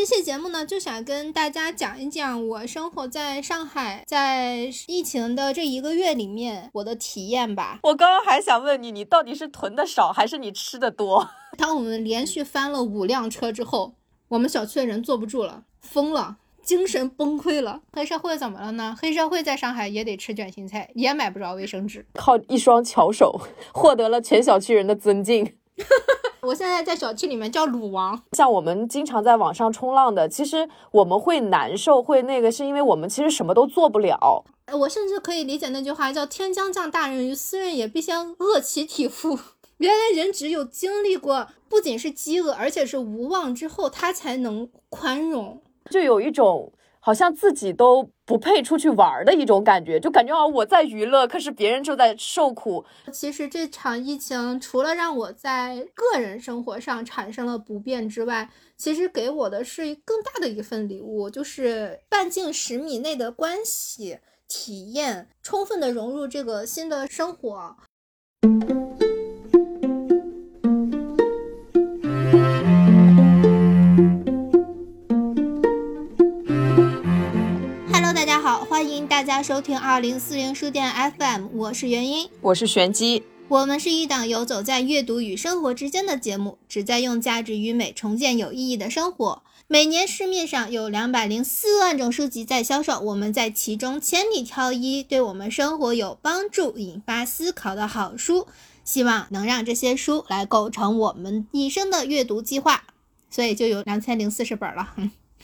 这期节目呢，就想跟大家讲一讲我生活在上海，在疫情的这一个月里面我的体验吧。我刚刚还想问你，你到底是囤的少，还是你吃的多？当我们连续翻了五辆车之后，我们小区的人坐不住了，疯了，精神崩溃了。黑社会怎么了呢？黑社会在上海也得吃卷心菜，也买不着卫生纸，靠一双巧手获得了全小区人的尊敬。我现在在小区里面叫鲁王。像我们经常在网上冲浪的，其实我们会难受，会那个，是因为我们其实什么都做不了。我甚至可以理解那句话，叫“天将降大任于斯人也，必先饿其体肤”。原来人只有经历过不仅是饥饿，而且是无望之后，他才能宽容。就有一种。好像自己都不配出去玩儿的一种感觉，就感觉啊我在娱乐，可是别人就在受苦。其实这场疫情除了让我在个人生活上产生了不便之外，其实给我的是更大的一份礼物，就是半径十米内的关系体验，充分的融入这个新的生活。欢迎大家收听二零四零书店 FM，我是元音，我是玄机，我们是一档游走在阅读与生活之间的节目，旨在用价值与美重建有意义的生活。每年市面上有两百零四万种书籍在销售，我们在其中千里挑一，对我们生活有帮助、引发思考的好书，希望能让这些书来构成我们一生的阅读计划。所以就有两千零四十本了。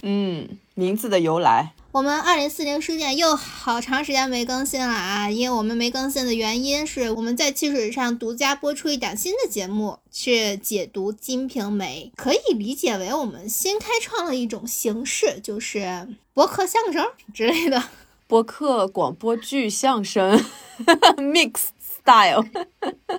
嗯，名字的由来。我们二零四零书店又好长时间没更新了啊！因为我们没更新的原因是我们在汽水上独家播出一档新的节目，是解读《金瓶梅》，可以理解为我们新开创了一种形式，就是博客相声之类的。博客广播剧相声 mix style。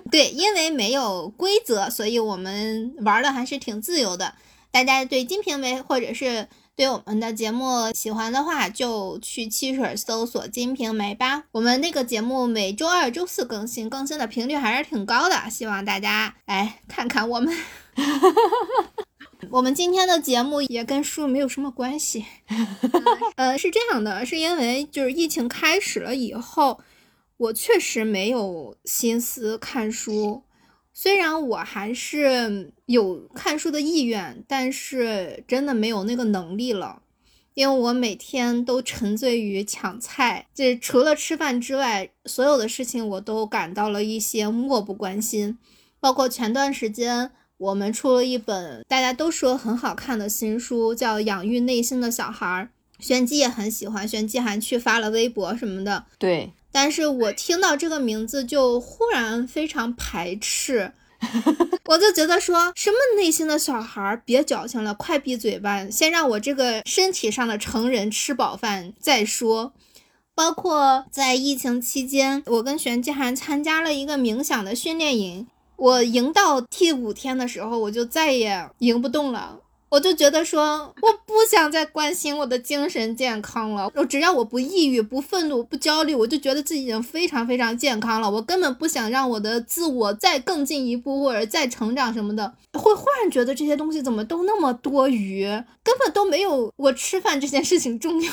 对，因为没有规则，所以我们玩的还是挺自由的。大家对《金瓶梅》或者是对我们的节目喜欢的话，就去汽水搜索《金瓶梅》吧。我们那个节目每周二、周四更新，更新的频率还是挺高的，希望大家来看看我们。我们今天的节目也跟书没有什么关系。呃，是这样的，是因为就是疫情开始了以后，我确实没有心思看书。虽然我还是有看书的意愿，但是真的没有那个能力了，因为我每天都沉醉于抢菜，这除了吃饭之外，所有的事情我都感到了一些漠不关心。包括前段时间我们出了一本大家都说很好看的新书，叫《养育内心的小孩》，玄机也很喜欢，玄机还去发了微博什么的。对。但是我听到这个名字就忽然非常排斥，我就觉得说什么内心的小孩别矫情了，快闭嘴吧，先让我这个身体上的成人吃饱饭再说。包括在疫情期间，我跟玄机还参加了一个冥想的训练营，我赢到第五天的时候，我就再也赢不动了。我就觉得说，我不想再关心我的精神健康了。我只要我不抑郁、不愤怒、不焦虑，我就觉得自己已经非常非常健康了。我根本不想让我的自我再更进一步，或者再成长什么的。会忽然觉得这些东西怎么都那么多余，根本都没有我吃饭这件事情重要。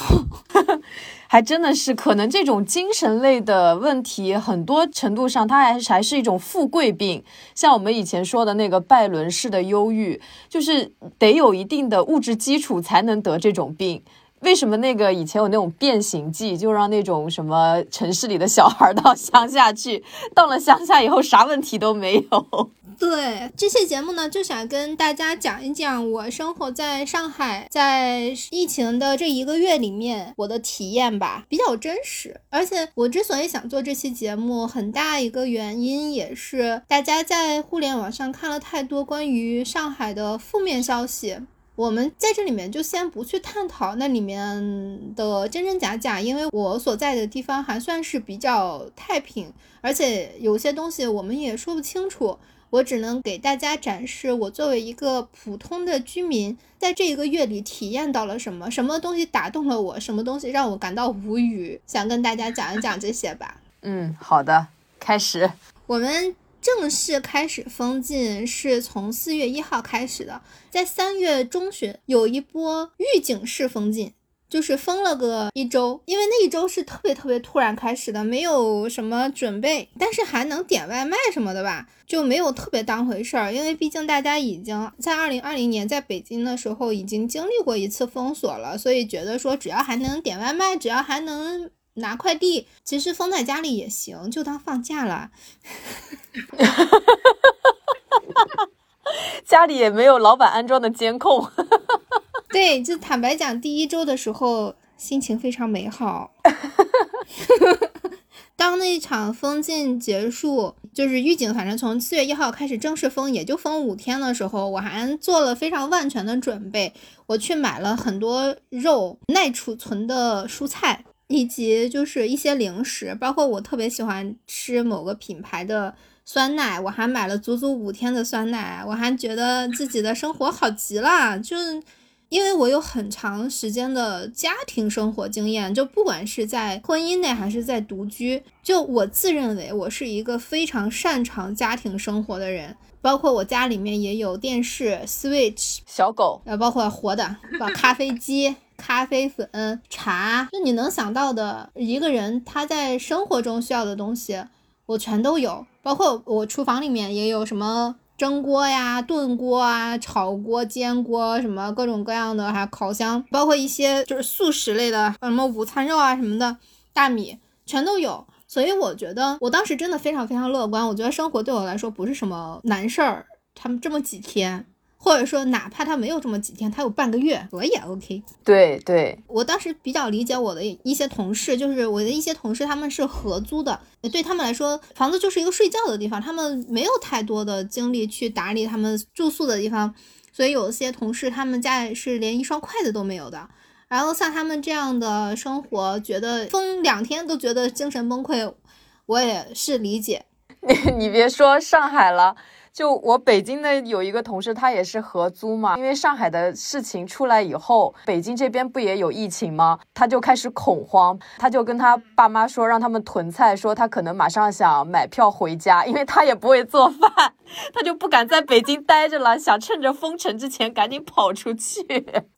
还真的是，可能这种精神类的问题，很多程度上它还还是一种富贵病。像我们以前说的那个拜伦式的忧郁，就是得有一定的物质基础才能得这种病。为什么那个以前有那种变形计，就让那种什么城市里的小孩到乡下去，到了乡下以后啥问题都没有？对这期节目呢，就想跟大家讲一讲我生活在上海，在疫情的这一个月里面我的体验吧，比较真实。而且我之所以想做这期节目，很大一个原因也是大家在互联网上看了太多关于上海的负面消息。我们在这里面就先不去探讨那里面的真真假假，因为我所在的地方还算是比较太平，而且有些东西我们也说不清楚。我只能给大家展示我作为一个普通的居民，在这一个月里体验到了什么，什么东西打动了我，什么东西让我感到无语，想跟大家讲一讲这些吧。嗯，好的，开始。我们。正式开始封禁是从四月一号开始的，在三月中旬有一波预警式封禁。就是封了个一周，因为那一周是特别特别突然开始的，没有什么准备，但是还能点外卖什么的吧，就没有特别当回事儿。因为毕竟大家已经在二零二零年在北京的时候已经经历过一次封锁了，所以觉得说只要还能点外卖，只要还能拿快递，其实封在家里也行，就当放假了。家里也没有老板安装的监控。对，就坦白讲，第一周的时候心情非常美好。当那场封禁结束，就是预警，反正从四月一号开始正式封，也就封五天的时候，我还做了非常万全的准备，我去买了很多肉、耐储存的蔬菜，以及就是一些零食，包括我特别喜欢吃某个品牌的酸奶，我还买了足足五天的酸奶，我还觉得自己的生活好极了，就。因为我有很长时间的家庭生活经验，就不管是在婚姻内还是在独居，就我自认为我是一个非常擅长家庭生活的人。包括我家里面也有电视、Switch、小狗，呃，包括活的，把咖啡机、咖啡粉、茶，就你能想到的一个人他在生活中需要的东西，我全都有。包括我厨房里面也有什么。蒸锅呀、炖锅啊、炒锅、煎锅，什么各种各样的，还有烤箱，包括一些就是素食类的，什么午餐肉啊什么的，大米全都有。所以我觉得我当时真的非常非常乐观，我觉得生活对我来说不是什么难事儿。他们这么几天。或者说，哪怕他没有这么几天，他有半个月，我也 OK。对对，我当时比较理解我的一些同事，就是我的一些同事，他们是合租的，对他们来说，房子就是一个睡觉的地方，他们没有太多的精力去打理他们住宿的地方，所以有些同事他们家里是连一双筷子都没有的。然后像他们这样的生活，觉得封两天都觉得精神崩溃，我也是理解。你别说上海了。就我北京的有一个同事，他也是合租嘛。因为上海的事情出来以后，北京这边不也有疫情吗？他就开始恐慌，他就跟他爸妈说，让他们囤菜，说他可能马上想买票回家，因为他也不会做饭，他就不敢在北京待着了，想趁着封城之前赶紧跑出去。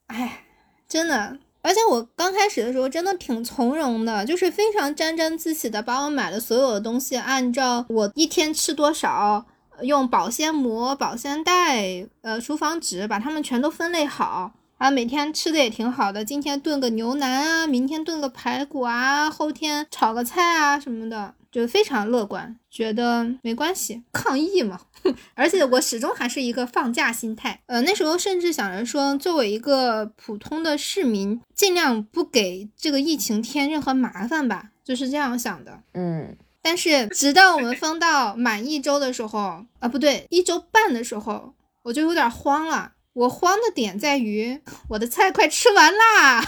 哎，真的，而且我刚开始的时候真的挺从容的，就是非常沾沾自喜的把我买的所有的东西按照我一天吃多少。用保鲜膜、保鲜袋、呃厨房纸把它们全都分类好啊，每天吃的也挺好的。今天炖个牛腩啊，明天炖个排骨啊，后天炒个菜啊什么的，就非常乐观，觉得没关系，抗疫嘛。而且我始终还是一个放假心态。呃，那时候甚至想着说，作为一个普通的市民，尽量不给这个疫情添任何麻烦吧，就是这样想的。嗯。但是，直到我们 封到满一周的时候，啊，不对，一周半的时候，我就有点慌了。我慌的点在于，我的菜快吃完啦。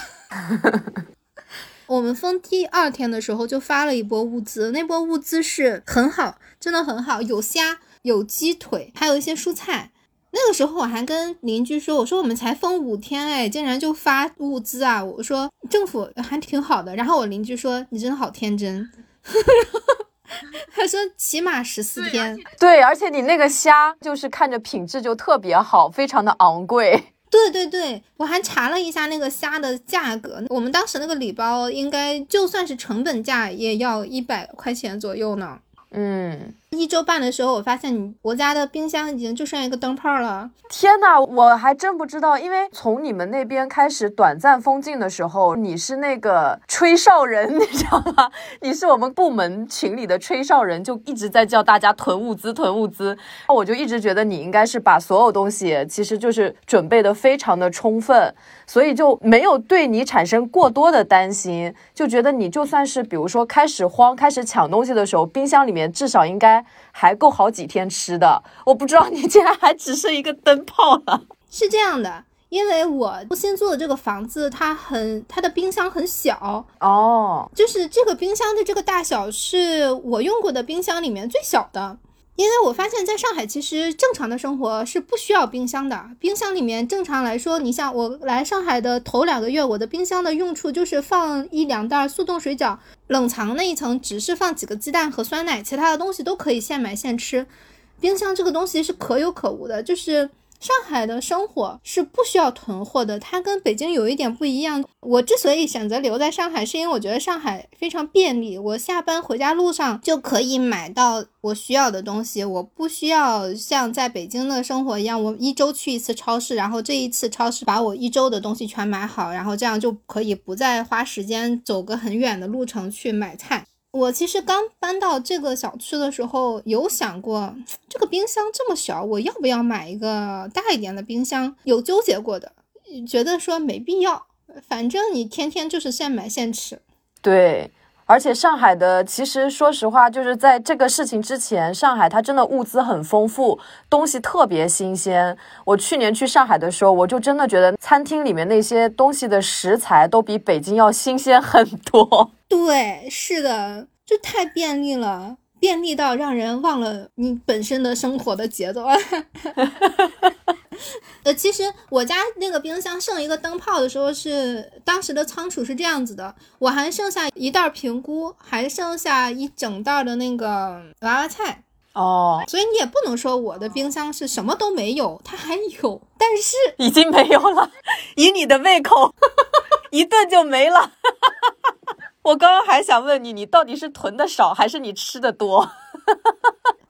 我们封第二天的时候就发了一波物资，那波物资是很好，真的很好，有虾，有鸡腿，还有一些蔬菜。那个时候我还跟邻居说，我说我们才封五天，哎，竟然就发物资啊！我说政府还挺好的。然后我邻居说，你真的好天真。他说起码十四天，对，而且你那个虾就是看着品质就特别好，非常的昂贵。对对对，我还查了一下那个虾的价格，我们当时那个礼包应该就算是成本价也要一百块钱左右呢。嗯。一周半的时候，我发现你我家的冰箱已经就剩一个灯泡了。天呐，我还真不知道，因为从你们那边开始短暂封禁的时候，你是那个吹哨人，你知道吗？你是我们部门群里的吹哨人，就一直在叫大家囤物资、囤物资。我就一直觉得你应该是把所有东西，其实就是准备的非常的充分，所以就没有对你产生过多的担心，就觉得你就算是比如说开始慌、开始抢东西的时候，冰箱里面至少应该。还够好几天吃的，我不知道你竟然还只剩一个灯泡了。是这样的，因为我新租的这个房子，它很它的冰箱很小哦，就是这个冰箱的这个大小是我用过的冰箱里面最小的。因为我发现在上海，其实正常的生活是不需要冰箱的。冰箱里面正常来说，你像我来上海的头两个月，我的冰箱的用处就是放一两袋速冻水饺，冷藏那一层只是放几个鸡蛋和酸奶，其他的东西都可以现买现吃。冰箱这个东西是可有可无的，就是。上海的生活是不需要囤货的，它跟北京有一点不一样。我之所以选择留在上海，是因为我觉得上海非常便利，我下班回家路上就可以买到我需要的东西，我不需要像在北京的生活一样，我一周去一次超市，然后这一次超市把我一周的东西全买好，然后这样就可以不再花时间走个很远的路程去买菜。我其实刚搬到这个小区的时候，有想过这个冰箱这么小，我要不要买一个大一点的冰箱？有纠结过的，觉得说没必要，反正你天天就是现买现吃。对，而且上海的其实说实话，就是在这个事情之前，上海它真的物资很丰富，东西特别新鲜。我去年去上海的时候，我就真的觉得餐厅里面那些东西的食材都比北京要新鲜很多。对，是的，就太便利了，便利到让人忘了你本身的生活的节奏。呃，其实我家那个冰箱剩一个灯泡的时候，是当时的仓储是这样子的，我还剩下一袋平菇，还剩下一整袋的那个娃娃菜。哦，所以你也不能说我的冰箱是什么都没有，它还有，但是 已经没有了。以你的胃口，一顿就没了。我刚刚还想问你，你到底是囤的少还是你吃的多？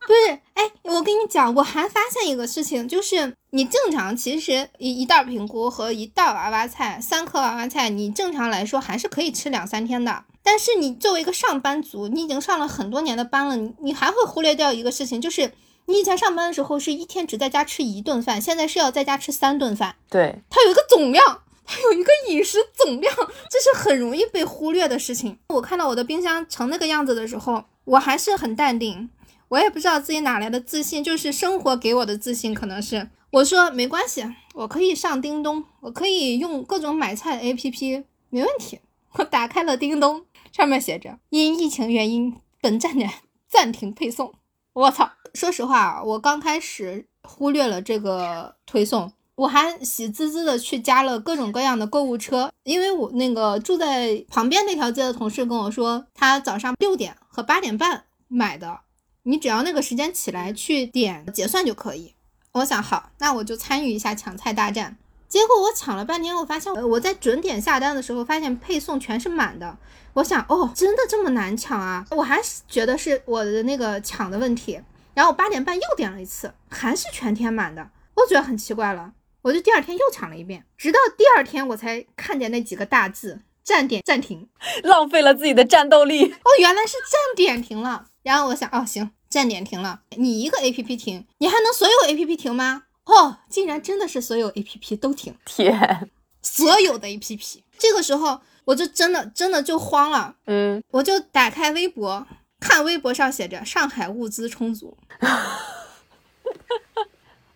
不是，哎，我跟你讲，我还发现一个事情，就是你正常其实一一袋平菇和一袋娃娃菜，三颗娃娃菜，你正常来说还是可以吃两三天的。但是你作为一个上班族，你已经上了很多年的班了，你你还会忽略掉一个事情，就是你以前上班的时候是一天只在家吃一顿饭，现在是要在家吃三顿饭。对，它有一个总量。它有一个饮食总量，这是很容易被忽略的事情。我看到我的冰箱成那个样子的时候，我还是很淡定。我也不知道自己哪来的自信，就是生活给我的自信，可能是我说没关系，我可以上叮咚，我可以用各种买菜 APP，没问题。我打开了叮咚，上面写着因疫情原因，本站点暂停配送。我操！说实话，我刚开始忽略了这个推送。我还喜滋滋的去加了各种各样的购物车，因为我那个住在旁边那条街的同事跟我说，他早上六点和八点半买的，你只要那个时间起来去点结算就可以。我想好，那我就参与一下抢菜大战。结果我抢了半天，我发现我在准点下单的时候，发现配送全是满的。我想，哦，真的这么难抢啊？我还觉得是我的那个抢的问题。然后八点半又点了一次，还是全天满的，我觉得很奇怪了。我就第二天又抢了一遍，直到第二天我才看见那几个大字“站点暂停”，浪费了自己的战斗力。哦，原来是站点停了。然后我想，哦，行，站点停了，你一个 A P P 停，你还能所有 A P P 停吗？哦，竟然真的是所有 A P P 都停。天，所有的 A P P。这个时候我就真的真的就慌了。嗯，我就打开微博，看微博上写着上海物资充足。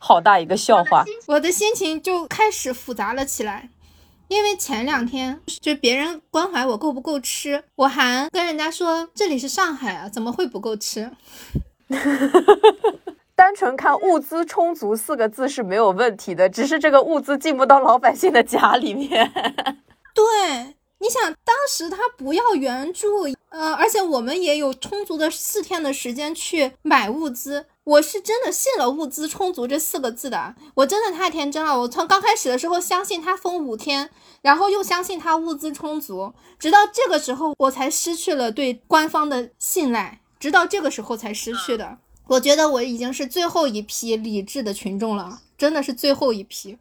好大一个笑话，我的心情就开始复杂了起来，因为前两天就别人关怀我够不够吃，我还跟人家说这里是上海啊，怎么会不够吃？单纯看物资充足四个字是没有问题的，只是这个物资进不到老百姓的家里面。对，你想当时他不要援助，呃，而且我们也有充足的四天的时间去买物资。我是真的信了“物资充足”这四个字的，我真的太天真了。我从刚开始的时候相信他封五天，然后又相信他物资充足，直到这个时候我才失去了对官方的信赖，直到这个时候才失去的。我觉得我已经是最后一批理智的群众了，真的是最后一批。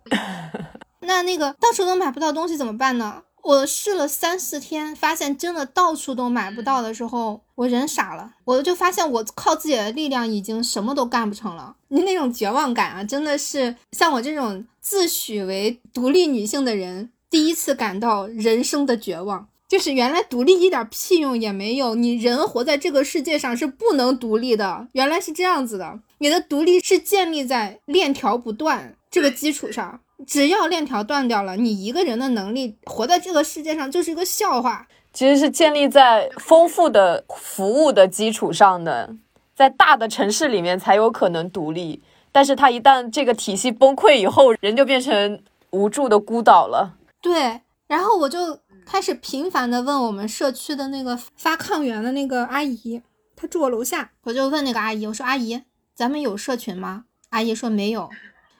那那个到处都买不到东西怎么办呢？我试了三四天，发现真的到处都买不到的时候，我人傻了。我就发现我靠自己的力量已经什么都干不成了。你那种绝望感啊，真的是像我这种自诩为独立女性的人，第一次感到人生的绝望。就是原来独立一点屁用也没有，你人活在这个世界上是不能独立的。原来是这样子的，你的独立是建立在链条不断这个基础上。只要链条断掉了，你一个人的能力活在这个世界上就是一个笑话。其实是建立在丰富的服务的基础上的。在大的城市里面才有可能独立，但是它一旦这个体系崩溃以后，人就变成无助的孤岛了。对，然后我就开始频繁的问我们社区的那个发抗原的那个阿姨，她住我楼下，我就问那个阿姨，我说阿姨，咱们有社群吗？阿姨说没有。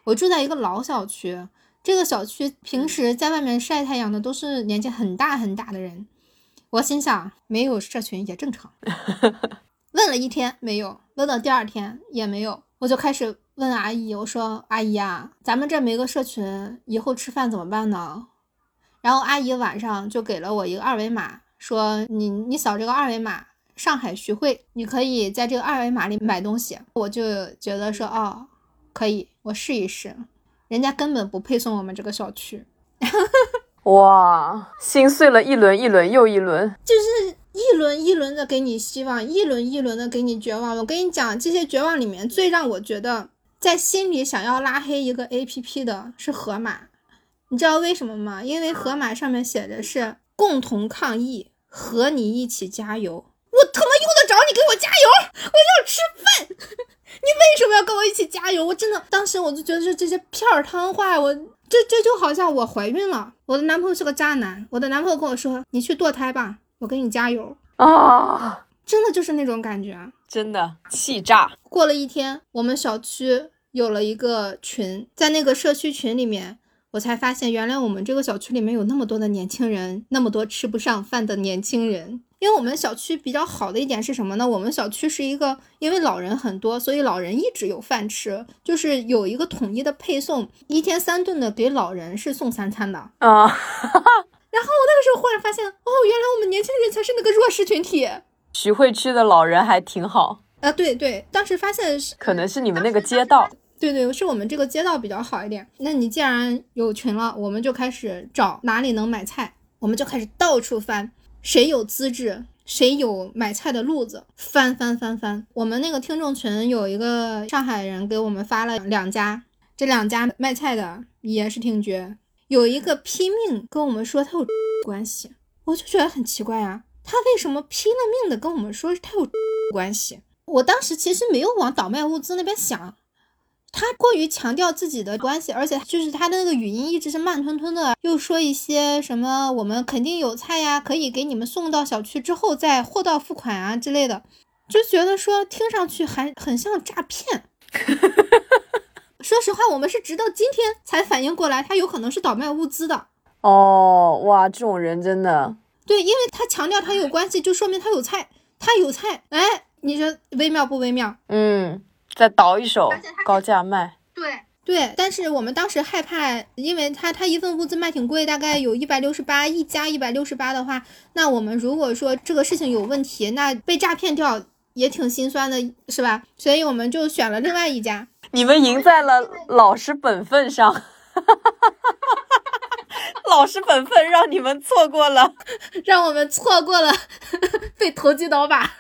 我住在一个老小区，这个小区平时在外面晒太阳的都是年纪很大很大的人。我心想，没有社群也正常。问了一天没有，问到第二天也没有，我就开始问阿姨，我说阿姨啊，咱们这没个社群，以后吃饭怎么办呢？然后阿姨晚上就给了我一个二维码，说你你扫这个二维码，上海徐汇，你可以在这个二维码里买东西。我就觉得说哦，可以，我试一试。人家根本不配送我们这个小区。哇，心碎了一轮一轮又一轮，就是一轮一轮的给你希望，一轮一轮的给你绝望。我跟你讲，这些绝望里面最让我觉得在心里想要拉黑一个 A P P 的是盒马，你知道为什么吗？因为盒马上面写的是共同抗疫，和你一起加油。我他妈用得着你给我加油？我要吃饭，你为什么要跟我一起加油？我真的当时我就觉得是这些片儿汤话，我。这这就好像我怀孕了，我的男朋友是个渣男，我的男朋友跟我说：“你去堕胎吧，我给你加油啊！”真的就是那种感觉，真的气炸。过了一天，我们小区有了一个群，在那个社区群里面，我才发现原来我们这个小区里面有那么多的年轻人，那么多吃不上饭的年轻人。因为我们小区比较好的一点是什么呢？我们小区是一个，因为老人很多，所以老人一直有饭吃，就是有一个统一的配送，一天三顿的给老人是送三餐的啊。然后我那个时候忽然发现，哦，原来我们年轻人才是那个弱势群体。徐汇区的老人还挺好啊，对对，当时发现是可能是你们那个街道，对对，是我们这个街道比较好一点。那你既然有群了，我们就开始找哪里能买菜，我们就开始到处翻。谁有资质，谁有买菜的路子，翻翻翻翻。我们那个听众群有一个上海人给我们发了两家，这两家卖菜的也是挺绝。有一个拼命跟我们说他有关系，我就觉得很奇怪啊，他为什么拼了命的跟我们说他有关系？我当时其实没有往倒卖物资那边想。他过于强调自己的关系，而且就是他的那个语音一直是慢吞吞的，又说一些什么我们肯定有菜呀，可以给你们送到小区之后再货到付款啊之类的，就觉得说听上去还很像诈骗。说实话，我们是直到今天才反应过来，他有可能是倒卖物资的。哦，哇，这种人真的对，因为他强调他有关系，就说明他有菜，他有菜，哎，你说微妙不微妙？嗯。再倒一手，高价卖。对对，但是我们当时害怕，因为他他一份物资卖挺贵，大概有一百六十八一加一百六十八的话，那我们如果说这个事情有问题，那被诈骗掉也挺心酸的，是吧？所以我们就选了另外一家。你们赢在了老实本分上，老实本分让你们错过了，让我们错过了 被投机倒把。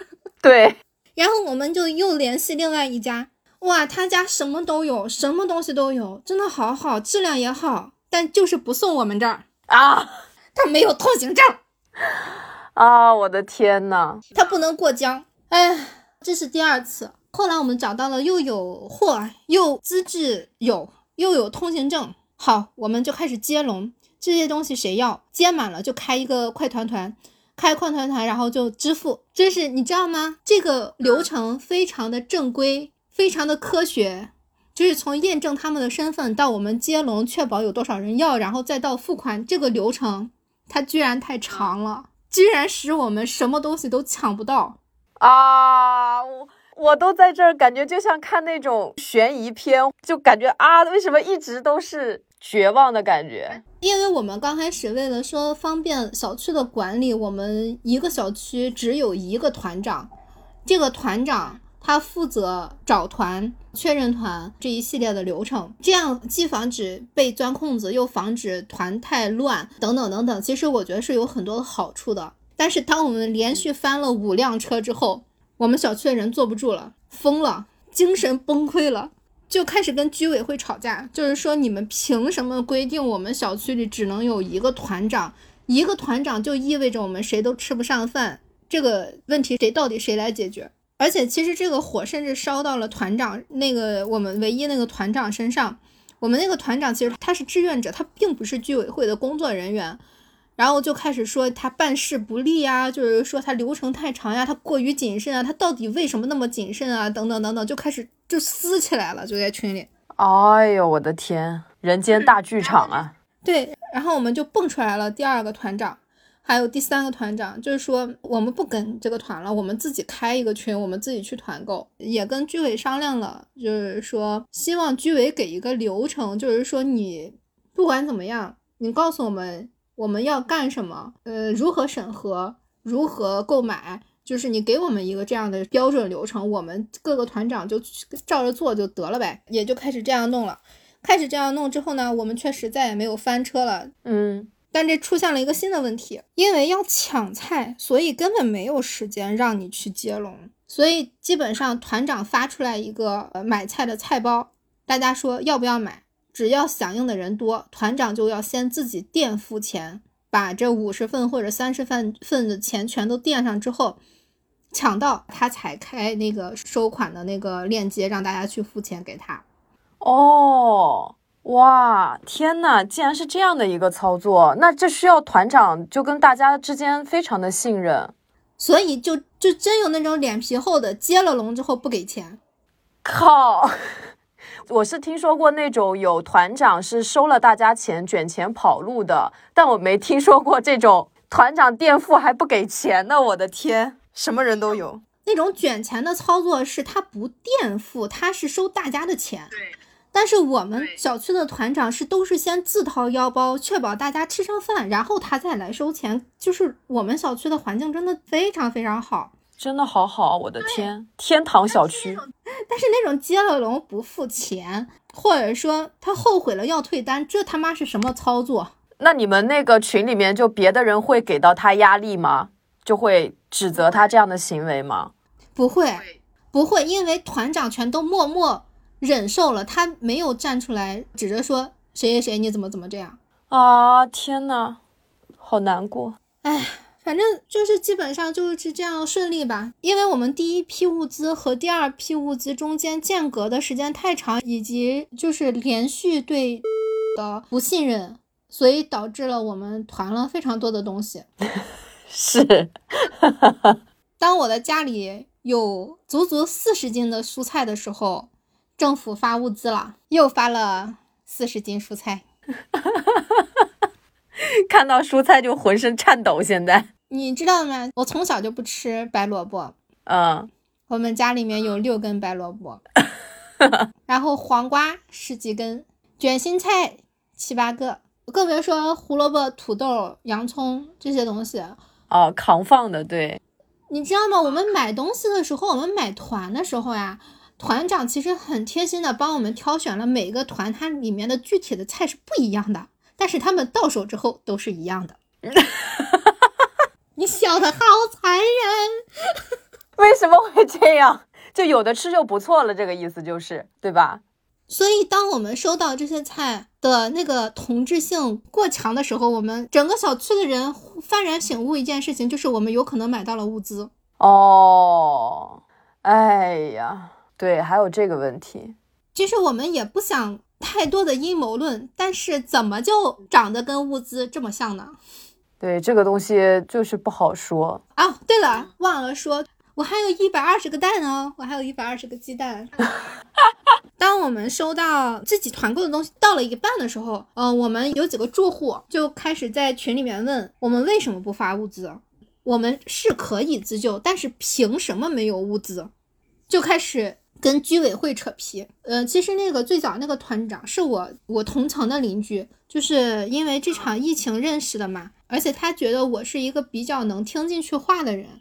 对。然后我们就又联系另外一家，哇，他家什么都有，什么东西都有，真的好好，质量也好，但就是不送我们这儿啊，他没有通行证啊，我的天呐，他不能过江，哎，这是第二次。后来我们找到了，又有货，又资质有，又有通行证，好，我们就开始接龙，这些东西谁要，接满了就开一个快团团。开矿团团，然后就支付，就是你知道吗？这个流程非常的正规，非常的科学，就是从验证他们的身份到我们接龙，确保有多少人要，然后再到付款，这个流程它居然太长了，居然使我们什么东西都抢不到啊！我我都在这儿，感觉就像看那种悬疑片，就感觉啊，为什么一直都是？绝望的感觉，因为我们刚开始为了说方便小区的管理，我们一个小区只有一个团长，这个团长他负责找团、确认团这一系列的流程，这样既防止被钻空子，又防止团太乱，等等等等。其实我觉得是有很多的好处的。但是当我们连续翻了五辆车之后，我们小区的人坐不住了，疯了，精神崩溃了。就开始跟居委会吵架，就是说你们凭什么规定我们小区里只能有一个团长？一个团长就意味着我们谁都吃不上饭，这个问题谁到底谁来解决？而且其实这个火甚至烧到了团长那个我们唯一那个团长身上。我们那个团长其实他是志愿者，他并不是居委会的工作人员。然后就开始说他办事不力啊，就是说他流程太长呀，他过于谨慎啊，他到底为什么那么谨慎啊？等等等等，就开始就撕起来了，就在群里。哎呦，我的天，人间大剧场啊！对，然后我们就蹦出来了第二个团长，还有第三个团长，就是说我们不跟这个团了，我们自己开一个群，我们自己去团购，也跟居委商量了，就是说希望居委给一个流程，就是说你不管怎么样，你告诉我们。我们要干什么？呃，如何审核？如何购买？就是你给我们一个这样的标准流程，我们各个团长就照着做就得了呗，也就开始这样弄了。开始这样弄之后呢，我们确实再也没有翻车了。嗯，但这出现了一个新的问题，因为要抢菜，所以根本没有时间让你去接龙。所以基本上团长发出来一个呃买菜的菜包，大家说要不要买？只要响应的人多，团长就要先自己垫付钱，把这五十份或者三十份份的钱全都垫上之后，抢到他才开那个收款的那个链接，让大家去付钱给他。哦，哇，天呐，竟然是这样的一个操作，那这需要团长就跟大家之间非常的信任，所以就就真有那种脸皮厚的，接了龙之后不给钱，靠。我是听说过那种有团长是收了大家钱卷钱跑路的，但我没听说过这种团长垫付还不给钱呢。我的天，什么人都有。那种卷钱的操作是他不垫付，他是收大家的钱。对。但是我们小区的团长是都是先自掏腰包，确保大家吃上饭，然后他再来收钱。就是我们小区的环境真的非常非常好。真的好好，我的天，天堂小区。但是那种接了龙不付钱，或者说他后悔了要退单，这他妈是什么操作？那你们那个群里面就别的人会给到他压力吗？就会指责他这样的行为吗？不会，不会，因为团长全都默默忍受了，他没有站出来指着说谁谁谁你怎么怎么这样啊！天呐，好难过，哎。反正就是基本上就是这样顺利吧，因为我们第一批物资和第二批物资中间间隔的时间太长，以及就是连续对的不信任，所以导致了我们团了非常多的东西。是，当我的家里有足足四十斤的蔬菜的时候，政府发物资了，又发了四十斤蔬菜。看到蔬菜就浑身颤抖。现在你知道吗？我从小就不吃白萝卜。嗯，我们家里面有六根白萝卜，然后黄瓜十几根，卷心菜七八个，更别说胡萝卜、土豆、洋葱这些东西。哦，扛放的，对。你知道吗？我们买东西的时候，我们买团的时候呀，团长其实很贴心的帮我们挑选了每个团，它里面的具体的菜是不一样的。但是他们到手之后都是一样的，你笑的好残忍，为什么会这样？就有的吃就不错了，这个意思就是，对吧？所以当我们收到这些菜的那个同质性过强的时候，我们整个小区的人幡然醒悟一件事情，就是我们有可能买到了物资。哦，哎呀，对，还有这个问题。其实我们也不想。太多的阴谋论，但是怎么就长得跟物资这么像呢？对，这个东西就是不好说啊。对了，忘了说，我还有一百二十个蛋哦，我还有一百二十个鸡蛋。当我们收到自己团购的东西到了一半的时候，呃，我们有几个住户就开始在群里面问我们为什么不发物资？我们是可以自救，但是凭什么没有物资？就开始。跟居委会扯皮，呃，其实那个最早那个团长是我我同层的邻居，就是因为这场疫情认识的嘛，而且他觉得我是一个比较能听进去话的人，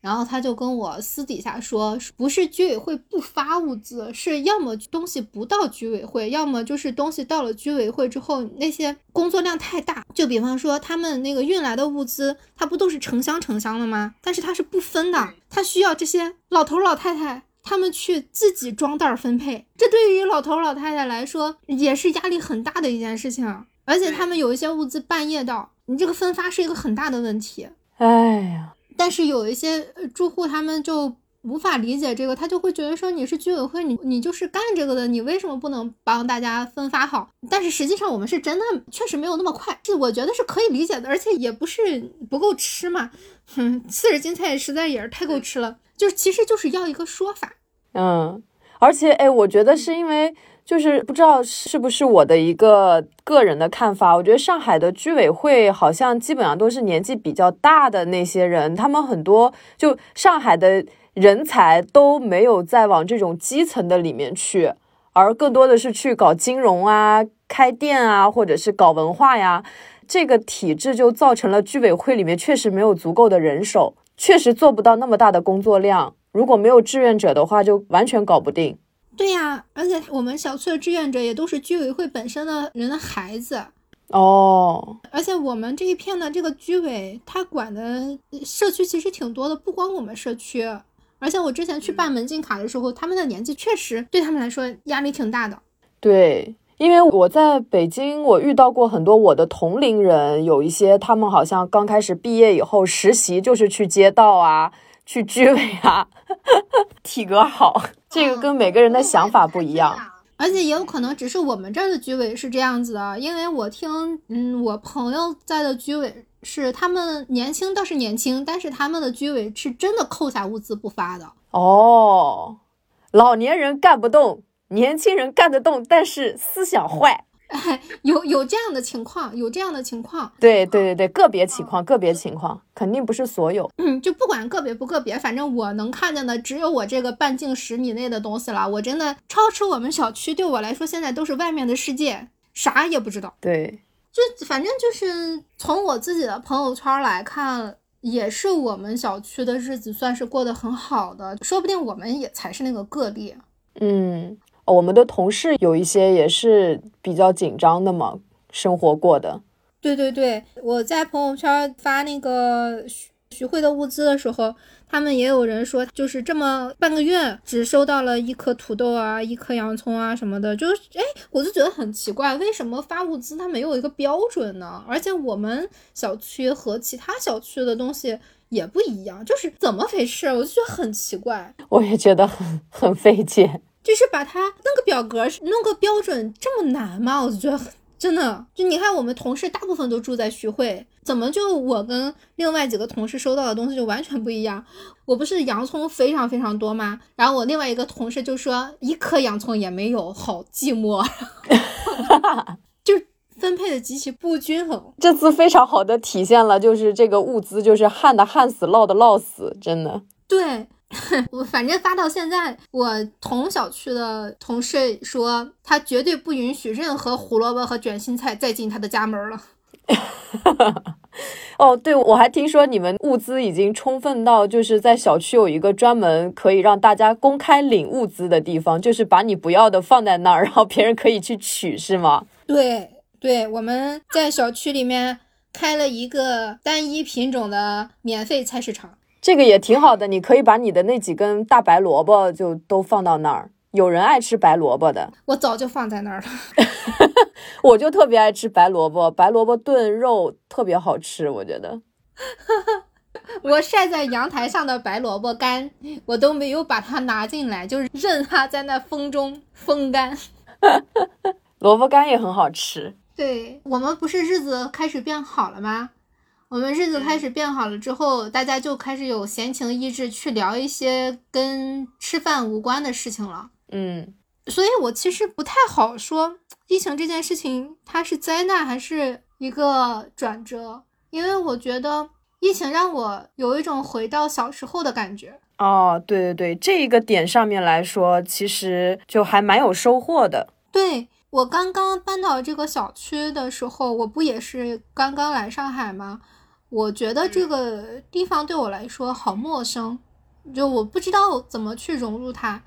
然后他就跟我私底下说，不是居委会不发物资，是要么东西不到居委会，要么就是东西到了居委会之后那些工作量太大，就比方说他们那个运来的物资，它不都是成箱成箱的吗？但是它是不分的，它需要这些老头老太太。他们去自己装袋分配，这对于老头老太太来说也是压力很大的一件事情。而且他们有一些物资半夜到，你这个分发是一个很大的问题。哎呀，但是有一些住户他们就无法理解这个，他就会觉得说你是居委会，你你就是干这个的，你为什么不能帮大家分发好？但是实际上我们是真的确实没有那么快，这我觉得是可以理解的，而且也不是不够吃嘛，哼，四十斤菜实在也是太够吃了，就是其实就是要一个说法，嗯，而且哎，我觉得是因为。就是不知道是不是我的一个个人的看法，我觉得上海的居委会好像基本上都是年纪比较大的那些人，他们很多就上海的人才都没有再往这种基层的里面去，而更多的是去搞金融啊、开店啊，或者是搞文化呀。这个体制就造成了居委会里面确实没有足够的人手，确实做不到那么大的工作量。如果没有志愿者的话，就完全搞不定。对呀，而且我们小区的志愿者也都是居委会本身的人的孩子哦。而且我们这一片的这个居委，他管的社区其实挺多的，不光我们社区。而且我之前去办门禁卡的时候，他们的年纪确实对他们来说压力挺大的。对，因为我在北京，我遇到过很多我的同龄人，有一些他们好像刚开始毕业以后实习就是去街道啊。去居委啊，体格好，这个跟每个人的想法不一样，而且也有可能只是我们这儿的居委是这样子的，因为我听，嗯，我朋友在的居委是他们年轻倒是年轻，但是他们的居委是真的扣下物资不发的哦，老年人干不动，年轻人干得动，但是思想坏。哎，有有这样的情况，有这样的情况，对对对对，个别情况，个别情况，肯定不是所有。嗯，就不管个别不个别，反正我能看见的只有我这个半径十米内的东西了。我真的超出我们小区，对我来说现在都是外面的世界，啥也不知道。对，就反正就是从我自己的朋友圈来看，也是我们小区的日子算是过得很好的，说不定我们也才是那个个例。嗯。我们的同事有一些也是比较紧张的嘛，生活过的。对对对，我在朋友圈发那个徐徐汇的物资的时候，他们也有人说，就是这么半个月只收到了一颗土豆啊，一颗洋葱啊什么的，就是哎，我就觉得很奇怪，为什么发物资它没有一个标准呢？而且我们小区和其他小区的东西也不一样，就是怎么回事？我就觉得很奇怪。我也觉得很很费解。就是把它弄个表格，弄个标准这么难吗？我就觉得真的，就你看我们同事大部分都住在徐汇，怎么就我跟另外几个同事收到的东西就完全不一样？我不是洋葱非常非常多吗？然后我另外一个同事就说一颗洋葱也没有，好寂寞，就分配的极其不均衡。这次非常好的体现了，就是这个物资就是旱的旱死，涝的涝死，真的。对。我反正发到现在，我同小区的同事说，他绝对不允许任何胡萝卜和卷心菜再进他的家门了。哦，对，我还听说你们物资已经充分到，就是在小区有一个专门可以让大家公开领物资的地方，就是把你不要的放在那儿，然后别人可以去取，是吗？对，对，我们在小区里面开了一个单一品种的免费菜市场。这个也挺好的，你可以把你的那几根大白萝卜就都放到那儿。有人爱吃白萝卜的，我早就放在那儿了。我就特别爱吃白萝卜，白萝卜炖肉特别好吃，我觉得。我晒在阳台上的白萝卜干，我都没有把它拿进来，就是任它在那风中风干。萝卜干也很好吃。对我们不是日子开始变好了吗？我们日子开始变好了之后，大家就开始有闲情逸致去聊一些跟吃饭无关的事情了。嗯，所以我其实不太好说疫情这件事情它是灾难还是一个转折，因为我觉得疫情让我有一种回到小时候的感觉。哦，对对对，这一个点上面来说，其实就还蛮有收获的。对我刚刚搬到这个小区的时候，我不也是刚刚来上海吗？我觉得这个地方对我来说好陌生，就我不知道怎么去融入它。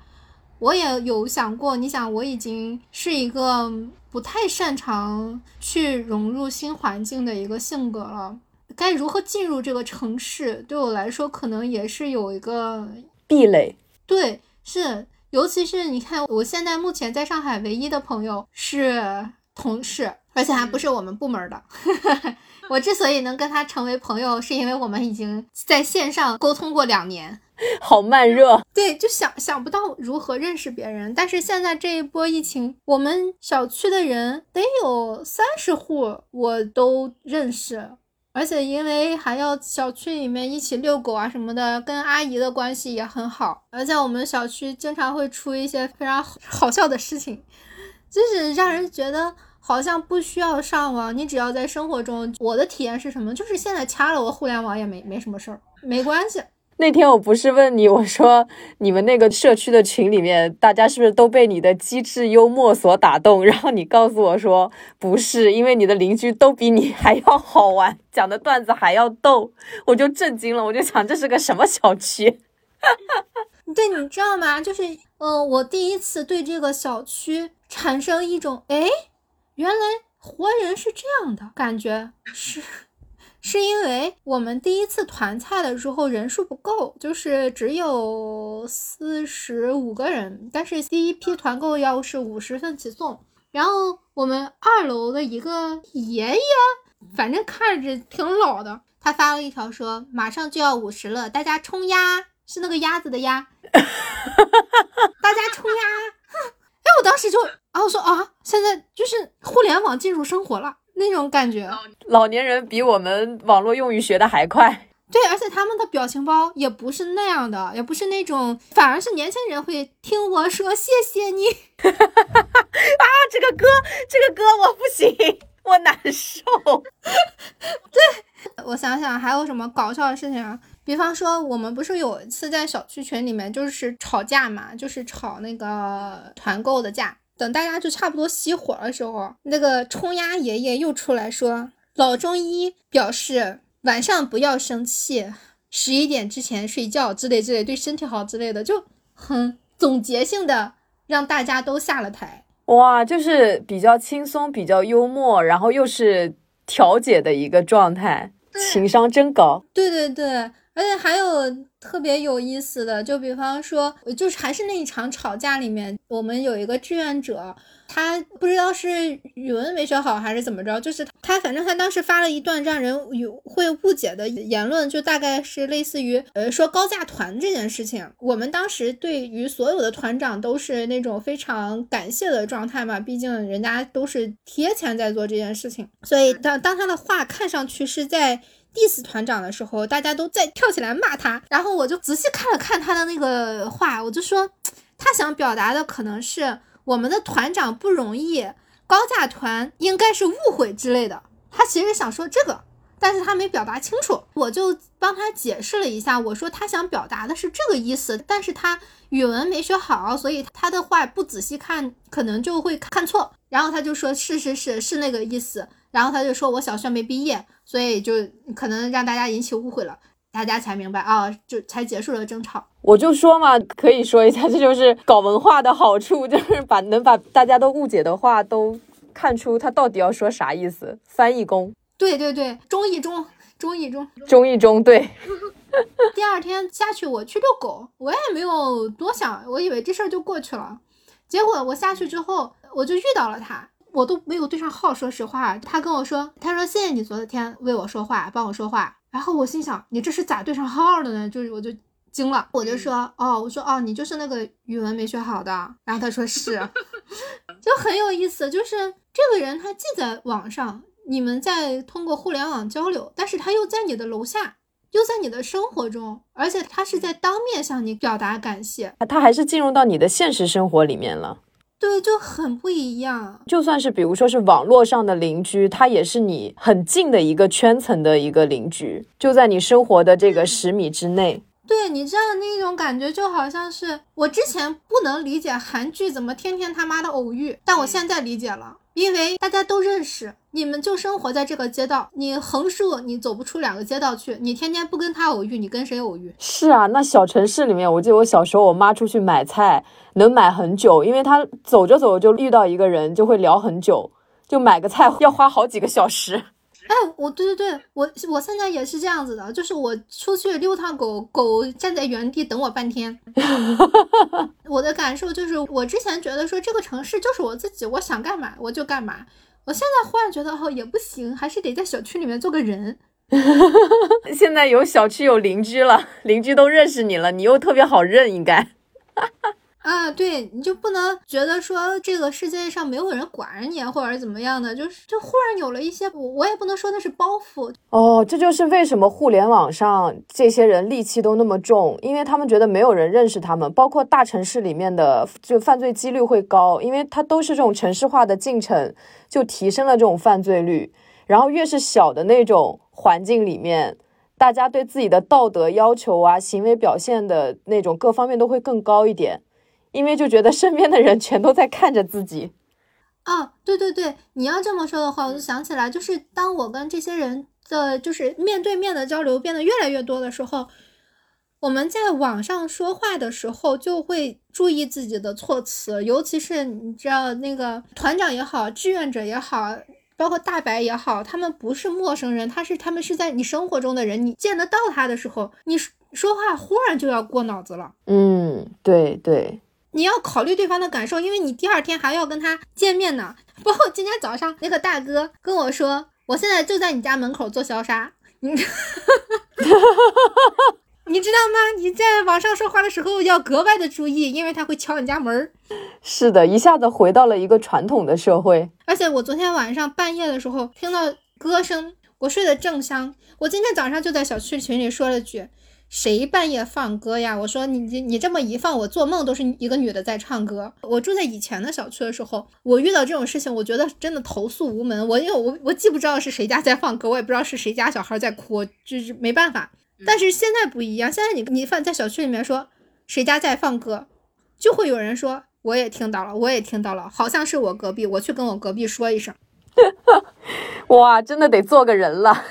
我也有想过，你想我已经是一个不太擅长去融入新环境的一个性格了，该如何进入这个城市，对我来说可能也是有一个壁垒。对，是，尤其是你看，我现在目前在上海唯一的朋友是同事，而且还不是我们部门的。我之所以能跟他成为朋友，是因为我们已经在线上沟通过两年。好慢热。对，就想想不到如何认识别人。但是现在这一波疫情，我们小区的人得有三十户，我都认识。而且因为还要小区里面一起遛狗啊什么的，跟阿姨的关系也很好。而且我们小区经常会出一些非常好笑的事情，就是让人觉得好像不需要上网，你只要在生活中。我的体验是什么？就是现在掐了我互联网也没没什么事儿，没关系。那天我不是问你，我说你们那个社区的群里面，大家是不是都被你的机智幽默所打动？然后你告诉我说不是，因为你的邻居都比你还要好玩，讲的段子还要逗，我就震惊了，我就想这是个什么小区？对，你知道吗？就是，呃，我第一次对这个小区产生一种，哎，原来活人是这样的感觉，是。是因为我们第一次团菜的时候人数不够，就是只有四十五个人，但是第一批团购要是五十份起送。然后我们二楼的一个爷爷，反正看着挺老的，他发了一条说马上就要五十了，大家冲鸭，是那个鸭子的鸭，大家冲鸭。哎，我当时就啊，我说啊，现在就是互联网进入生活了。那种感觉，老年人比我们网络用语学的还快。对，而且他们的表情包也不是那样的，也不是那种，反而是年轻人会听我说谢谢你。啊，这个歌，这个歌我不行，我难受。对，我想想还有什么搞笑的事情啊？比方说，我们不是有一次在小区群里面就是吵架嘛，就是吵那个团购的架。等大家就差不多熄火的时候，那个冲鸭爷爷又出来说：“老中医表示晚上不要生气，十一点之前睡觉之类之类，对身体好之类的，就很总结性的让大家都下了台。哇，就是比较轻松、比较幽默，然后又是调解的一个状态，情商真高。对对对。”而且还有特别有意思的，就比方说，就是还是那一场吵架里面，我们有一个志愿者，他不知道是语文没学好还是怎么着，就是他反正他当时发了一段让人有会误解的言论，就大概是类似于呃说高价团这件事情。我们当时对于所有的团长都是那种非常感谢的状态嘛，毕竟人家都是贴钱在做这件事情，所以当当他的话看上去是在。Diss 团长的时候，大家都在跳起来骂他，然后我就仔细看了看他的那个话，我就说他想表达的可能是我们的团长不容易，高价团应该是误会之类的，他其实想说这个，但是他没表达清楚，我就帮他解释了一下，我说他想表达的是这个意思，但是他语文没学好，所以他的话不仔细看可能就会看错，然后他就说是是是是那个意思。然后他就说：“我小学没毕业，所以就可能让大家引起误会了，大家才明白啊，就才结束了争吵。”我就说嘛，可以说一下，这就是搞文化的好处，就是把能把大家都误解的话都看出他到底要说啥意思。翻译工，对对对，中译中，中译中，中译中，对。第二天下去我去遛狗，我也没有多想，我以为这事儿就过去了。结果我下去之后，我就遇到了他。我都没有对上号，说实话，他跟我说，他说谢谢你昨天为我说话，帮我说话。然后我心想，你这是咋对上号的呢？就是我就惊了，我就说，哦，我说哦，你就是那个语文没学好的。然后他说是，就很有意思，就是这个人他既在网上，你们在通过互联网交流，但是他又在你的楼下，又在你的生活中，而且他是在当面向你表达感谢，他还是进入到你的现实生活里面了。对，就很不一样。就算是比如说是网络上的邻居，他也是你很近的一个圈层的一个邻居，就在你生活的这个十米之内。对你这样那种感觉，就好像是我之前不能理解韩剧怎么天天他妈的偶遇，但我现在理解了，因为大家都认识。你们就生活在这个街道，你横竖你走不出两个街道去，你天天不跟他偶遇，你跟谁偶遇？是啊，那小城市里面，我记得我小时候，我妈出去买菜能买很久，因为她走着走着就遇到一个人，就会聊很久，就买个菜要花好几个小时。哎，我对对对，我我现在也是这样子的，就是我出去遛趟狗狗，站在原地等我半天。我的感受就是，我之前觉得说这个城市就是我自己，我想干嘛我就干嘛。我现在忽然觉得哦也不行，还是得在小区里面做个人。现在有小区有邻居了，邻居都认识你了，你又特别好认，应该。啊，对，你就不能觉得说这个世界上没有人管着你，或者怎么样的，就是就忽然有了一些，我我也不能说那是包袱。哦，这就是为什么互联网上这些人戾气都那么重，因为他们觉得没有人认识他们，包括大城市里面的就犯罪几率会高，因为它都是这种城市化的进程，就提升了这种犯罪率。然后越是小的那种环境里面，大家对自己的道德要求啊、行为表现的那种各方面都会更高一点。因为就觉得身边的人全都在看着自己，哦，对对对，你要这么说的话，我就想起来，就是当我跟这些人的就是面对面的交流变得越来越多的时候，我们在网上说话的时候就会注意自己的措辞，尤其是你知道那个团长也好，志愿者也好，包括大白也好，他们不是陌生人，他是他们是在你生活中的人，你见得到他的时候，你说话忽然就要过脑子了。嗯，对对。你要考虑对方的感受，因为你第二天还要跟他见面呢。包括今天早上那个大哥跟我说，我现在就在你家门口做消杀，你，你知道吗？你在网上说话的时候要格外的注意，因为他会敲你家门。是的，一下子回到了一个传统的社会。而且我昨天晚上半夜的时候听到歌声，我睡得正香。我今天早上就在小区群里说了句。谁半夜放歌呀？我说你你你这么一放，我做梦都是一个女的在唱歌。我住在以前的小区的时候，我遇到这种事情，我觉得真的投诉无门。我因为我我既不知道是谁家在放歌，我也不知道是谁家小孩在哭，就是没办法。但是现在不一样，现在你你放在小区里面说谁家在放歌，就会有人说我也听到了，我也听到了，好像是我隔壁，我去跟我隔壁说一声。哇，真的得做个人了。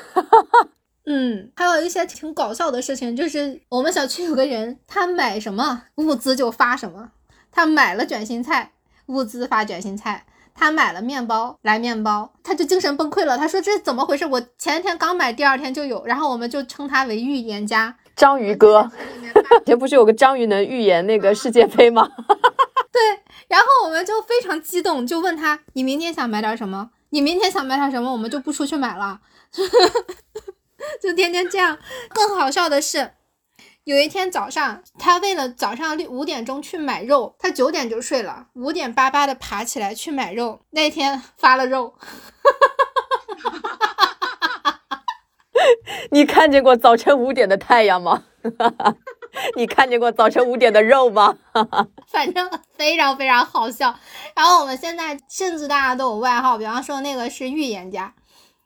嗯，还有一些挺搞笑的事情，就是我们小区有个人，他买什么物资就发什么。他买了卷心菜，物资发卷心菜；他买了面包来面包，他就精神崩溃了。他说这怎么回事？我前一天刚买，第二天就有。然后我们就称他为预言家，章鱼哥。前不是有个章鱼能预言那个世界杯吗？对。然后我们就非常激动，就问他：你明天想买点什么？你明天想买点什么？我们就不出去买了。就天天这样。更好笑的是，有一天早上，他为了早上六五点钟去买肉，他九点就睡了，五点巴巴的爬起来去买肉。那天发了肉，你看见过早晨五点的太阳吗？你看见过早晨五点的肉吗？反正非常非常好笑。然后我们现在甚至大家都有外号，比方说那个是预言家。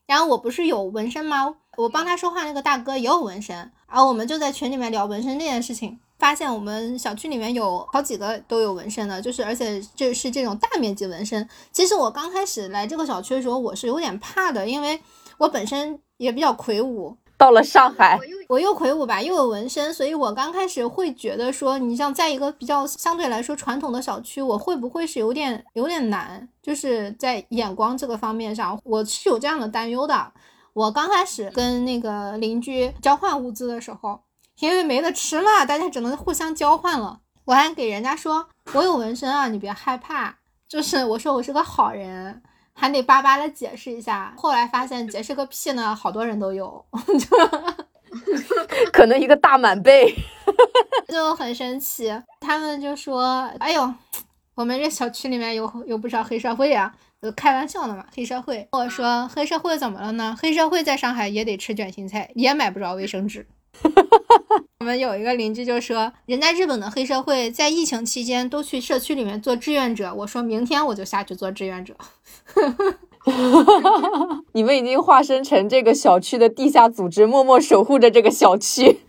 然后我不是有纹身吗？我帮他说话那个大哥也有纹身，然后我们就在群里面聊纹身这件事情，发现我们小区里面有好几个都有纹身的，就是而且就是这种大面积纹身。其实我刚开始来这个小区的时候，我是有点怕的，因为我本身也比较魁梧。到了上海，我又魁梧吧，又有纹身，所以我刚开始会觉得说，你像在一个比较相对来说传统的小区，我会不会是有点有点难，就是在眼光这个方面上，我是有这样的担忧的。我刚开始跟那个邻居交换物资的时候，因为没得吃嘛，大家只能互相交换了。我还给人家说，我有纹身啊，你别害怕，就是我说我是个好人。还得巴巴的解释一下，后来发现解释个屁呢，好多人都有，可能一个大满背，就很神奇。他们就说：“哎呦，我们这小区里面有有不少黑社会啊，都开玩笑的嘛，黑社会。”我说：“黑社会怎么了呢？黑社会在上海也得吃卷心菜，也买不着卫生纸。”我们有一个邻居就说，人家日本的黑社会在疫情期间都去社区里面做志愿者。我说明天我就下去做志愿者。你们已经化身成这个小区的地下组织，默默守护着这个小区。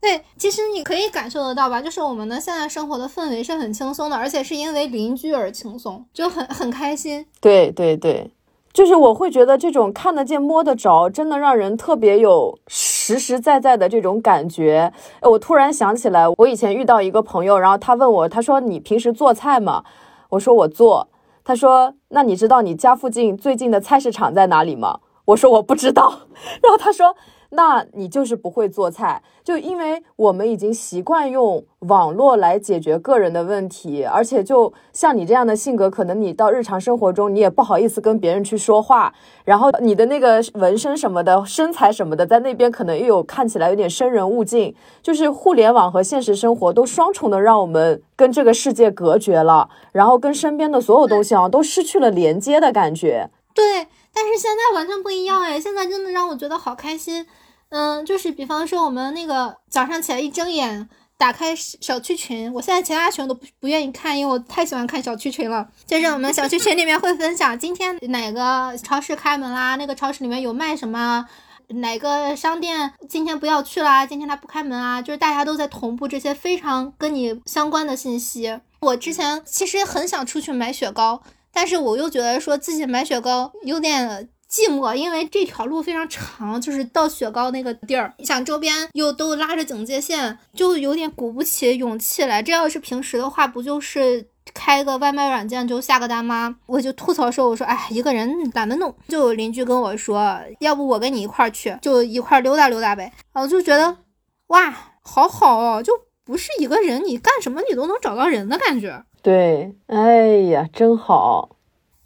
对，其实你可以感受得到吧，就是我们的现在生活的氛围是很轻松的，而且是因为邻居而轻松，就很很开心。对对对。就是我会觉得这种看得见摸得着，真的让人特别有实实在在的这种感觉。我突然想起来，我以前遇到一个朋友，然后他问我，他说：“你平时做菜吗？”我说：“我做。”他说：“那你知道你家附近最近的菜市场在哪里吗？”我说我不知道，然后他说。那你就是不会做菜，就因为我们已经习惯用网络来解决个人的问题，而且就像你这样的性格，可能你到日常生活中你也不好意思跟别人去说话，然后你的那个纹身什么的、身材什么的，在那边可能又有看起来有点生人勿近，就是互联网和现实生活都双重的让我们跟这个世界隔绝了，然后跟身边的所有东西啊都失去了连接的感觉。对。但是现在完全不一样哎！现在真的让我觉得好开心，嗯，就是比方说我们那个早上起来一睁眼，打开小区群，我现在其他群都不不愿意看，因为我太喜欢看小区群了。就是我们小区群里面会分享今天哪个超市开门啦，那个超市里面有卖什么，哪个商店今天不要去啦，今天它不开门啊，就是大家都在同步这些非常跟你相关的信息。我之前其实很想出去买雪糕。但是我又觉得说自己买雪糕有点寂寞，因为这条路非常长，就是到雪糕那个地儿，想周边又都拉着警戒线，就有点鼓不起勇气来。这要是平时的话，不就是开个外卖软件就下个单吗？我就吐槽说，我说哎，一个人懒得弄。就有邻居跟我说，要不我跟你一块儿去，就一块儿溜达溜达呗。我就觉得哇，好好哦，就不是一个人，你干什么你都能找到人的感觉。对，哎呀，真好，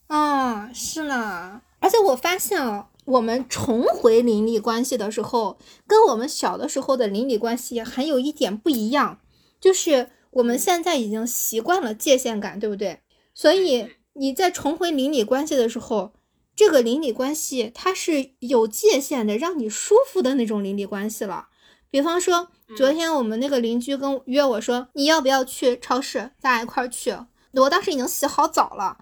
啊，是呢。而且我发现哦，我们重回邻里关系的时候，跟我们小的时候的邻里关系还有一点不一样，就是我们现在已经习惯了界限感，对不对？所以你在重回邻里关系的时候，这个邻里关系它是有界限的，让你舒服的那种邻里关系了。比方说。昨天我们那个邻居跟约我说，你要不要去超市，咱俩一块儿去。我当时已经洗好澡了，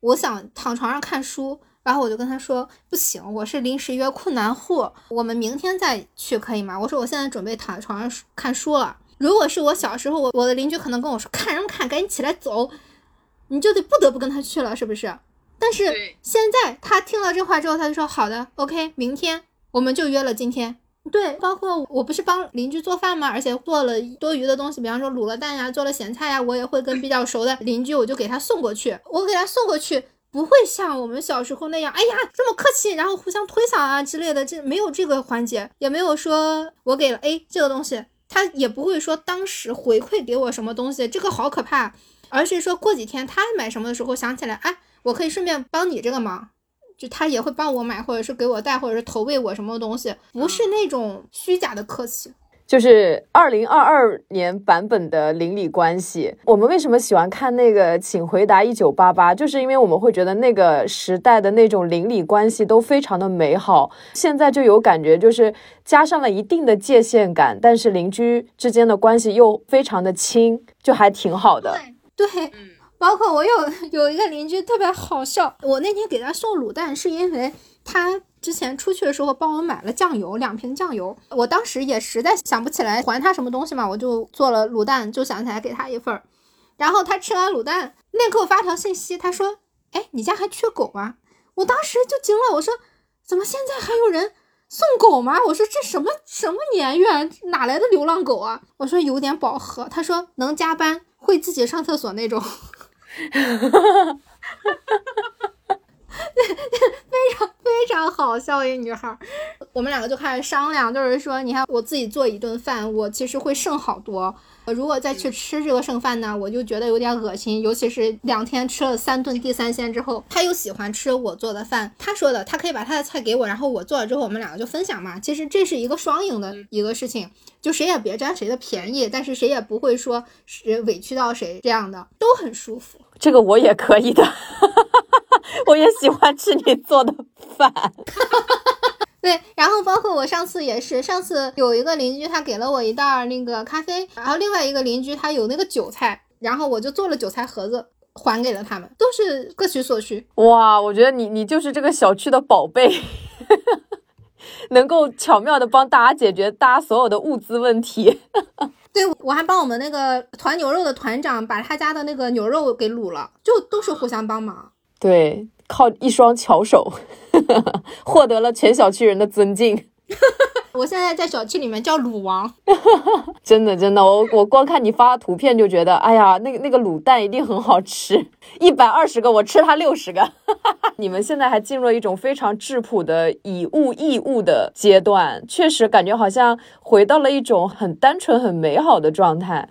我想躺床上看书，然后我就跟他说，不行，我是临时约困难户，我们明天再去可以吗？我说我现在准备躺在床上看书了。如果是我小时候，我我的邻居可能跟我说，看什么看，赶紧起来走，你就得不得不跟他去了，是不是？但是现在他听了这话之后，他就说好的，OK，明天我们就约了今天。对，包括我不是帮邻居做饭吗？而且做了多余的东西，比方说卤了蛋呀，做了咸菜呀，我也会跟比较熟的邻居，我就给他送过去。我给他送过去，不会像我们小时候那样，哎呀这么客气，然后互相推搡啊之类的，这没有这个环节，也没有说我给了 A 这个东西，他也不会说当时回馈给我什么东西，这个好可怕。而是说过几天他买什么的时候想起来，哎，我可以顺便帮你这个忙。就他也会帮我买，或者是给我带，或者是投喂我什么东西，不是那种虚假的客气。就是二零二二年版本的邻里关系。我们为什么喜欢看那个《请回答一九八八》？就是因为我们会觉得那个时代的那种邻里关系都非常的美好。现在就有感觉，就是加上了一定的界限感，但是邻居之间的关系又非常的亲，就还挺好的。对，嗯。包括我有有一个邻居特别好笑，我那天给他送卤蛋，是因为他之前出去的时候帮我买了酱油，两瓶酱油。我当时也实在想不起来还他什么东西嘛，我就做了卤蛋，就想起来给他一份儿。然后他吃完卤蛋，那给我发条信息，他说：“哎，你家还缺狗吗？”我当时就惊了，我说：“怎么现在还有人送狗吗？”我说：“这什么什么年月，哪来的流浪狗啊？”我说：“有点饱和。”他说：“能加班，会自己上厕所那种。”哈哈哈哈哈！非常非常好笑一女孩，我们两个就开始商量，就是说，你看我自己做一顿饭，我其实会剩好多。我如果再去吃这个剩饭呢，我就觉得有点恶心。尤其是两天吃了三顿地三鲜之后，他又喜欢吃我做的饭。他说的，他可以把他的菜给我，然后我做了之后，我们两个就分享嘛。其实这是一个双赢的一个事情，就谁也别占谁的便宜，但是谁也不会说是委屈到谁，这样的都很舒服。这个我也可以的，我也喜欢吃你做的饭。对，然后包括我上次也是，上次有一个邻居他给了我一袋那个咖啡，然后另外一个邻居他有那个韭菜，然后我就做了韭菜盒子还给了他们，都是各取所需。哇，我觉得你你就是这个小区的宝贝，能够巧妙的帮大家解决大家所有的物资问题。对，我还帮我们那个团牛肉的团长把他家的那个牛肉给卤了，就都是互相帮忙。对。靠一双巧手，获得了全小区人的尊敬。我现在在小区里面叫卤王，真的真的，我我光看你发图片就觉得，哎呀，那个那个卤蛋一定很好吃，一百二十个我吃它六十个。你们现在还进入了一种非常质朴的以物易物的阶段，确实感觉好像回到了一种很单纯、很美好的状态。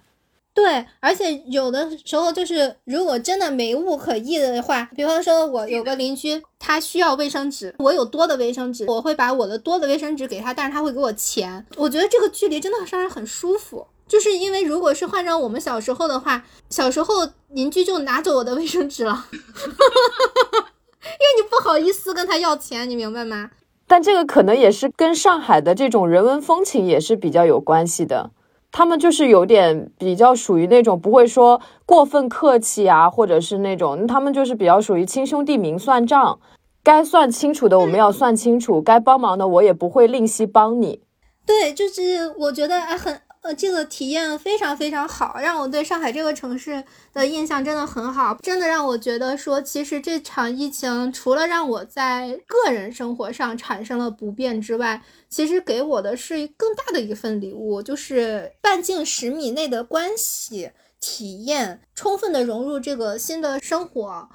对，而且有的时候就是，如果真的没物可易的话，比方说我有个邻居，他需要卫生纸，我有多的卫生纸，我会把我的多的卫生纸给他，但是他会给我钱。我觉得这个距离真的让人很舒服，就是因为如果是换成我们小时候的话，小时候邻居就拿走我的卫生纸了，因为你不好意思跟他要钱，你明白吗？但这个可能也是跟上海的这种人文风情也是比较有关系的。他们就是有点比较属于那种不会说过分客气啊，或者是那种他们就是比较属于亲兄弟明算账，该算清楚的我们要算清楚，该帮忙的我也不会吝惜帮你。对，就是我觉得很。呃，这个体验非常非常好，让我对上海这个城市的印象真的很好，真的让我觉得说，其实这场疫情除了让我在个人生活上产生了不便之外，其实给我的是更大的一份礼物，就是半径十米内的关系体验，充分的融入这个新的生活，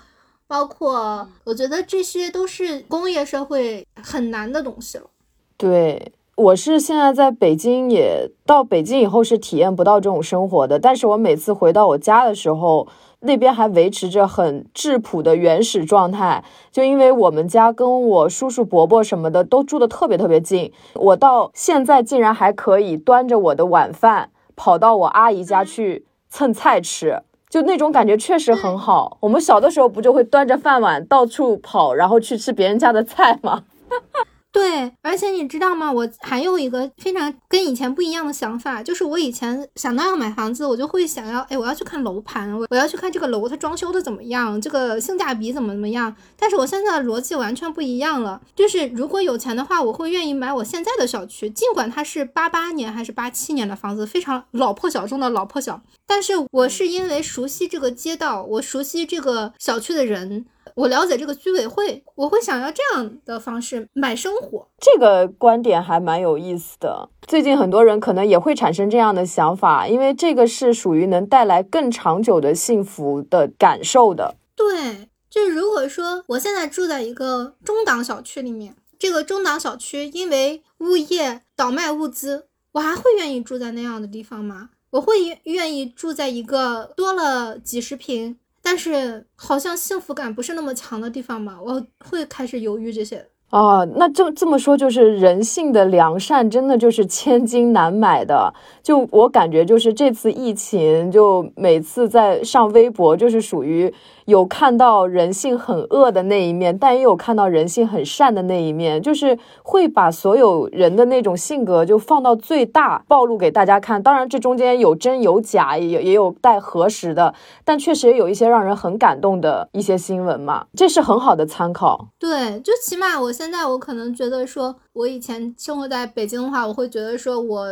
包括我觉得这些都是工业社会很难的东西了。对。我是现在在北京，也到北京以后是体验不到这种生活的。但是我每次回到我家的时候，那边还维持着很质朴的原始状态。就因为我们家跟我叔叔伯伯什么的都住的特别特别近，我到现在竟然还可以端着我的晚饭跑到我阿姨家去蹭菜吃，就那种感觉确实很好。我们小的时候不就会端着饭碗到处跑，然后去吃别人家的菜吗？对，而且你知道吗？我还有一个非常跟以前不一样的想法，就是我以前想到要买房子，我就会想要，哎，我要去看楼盘，我我要去看这个楼它装修的怎么样，这个性价比怎么怎么样。但是我现在的逻辑完全不一样了，就是如果有钱的话，我会愿意买我现在的小区，尽管它是八八年还是八七年的房子，非常老破小中的老破小，但是我是因为熟悉这个街道，我熟悉这个小区的人。我了解这个居委会，我会想要这样的方式买生活。这个观点还蛮有意思的。最近很多人可能也会产生这样的想法，因为这个是属于能带来更长久的幸福的感受的。对，就如果说我现在住在一个中档小区里面，这个中档小区因为物业倒卖物资，我还会愿意住在那样的地方吗？我会愿意住在一个多了几十平。但是好像幸福感不是那么强的地方嘛，我会开始犹豫这些。哦，那这这么说，就是人性的良善真的就是千金难买的。就我感觉，就是这次疫情，就每次在上微博，就是属于有看到人性很恶的那一面，但也有看到人性很善的那一面，就是会把所有人的那种性格就放到最大，暴露给大家看。当然，这中间有真有假，也也有待核实的，但确实也有一些让人很感动的一些新闻嘛，这是很好的参考。对，就起码我。现在我可能觉得说，我以前生活在北京的话，我会觉得说，我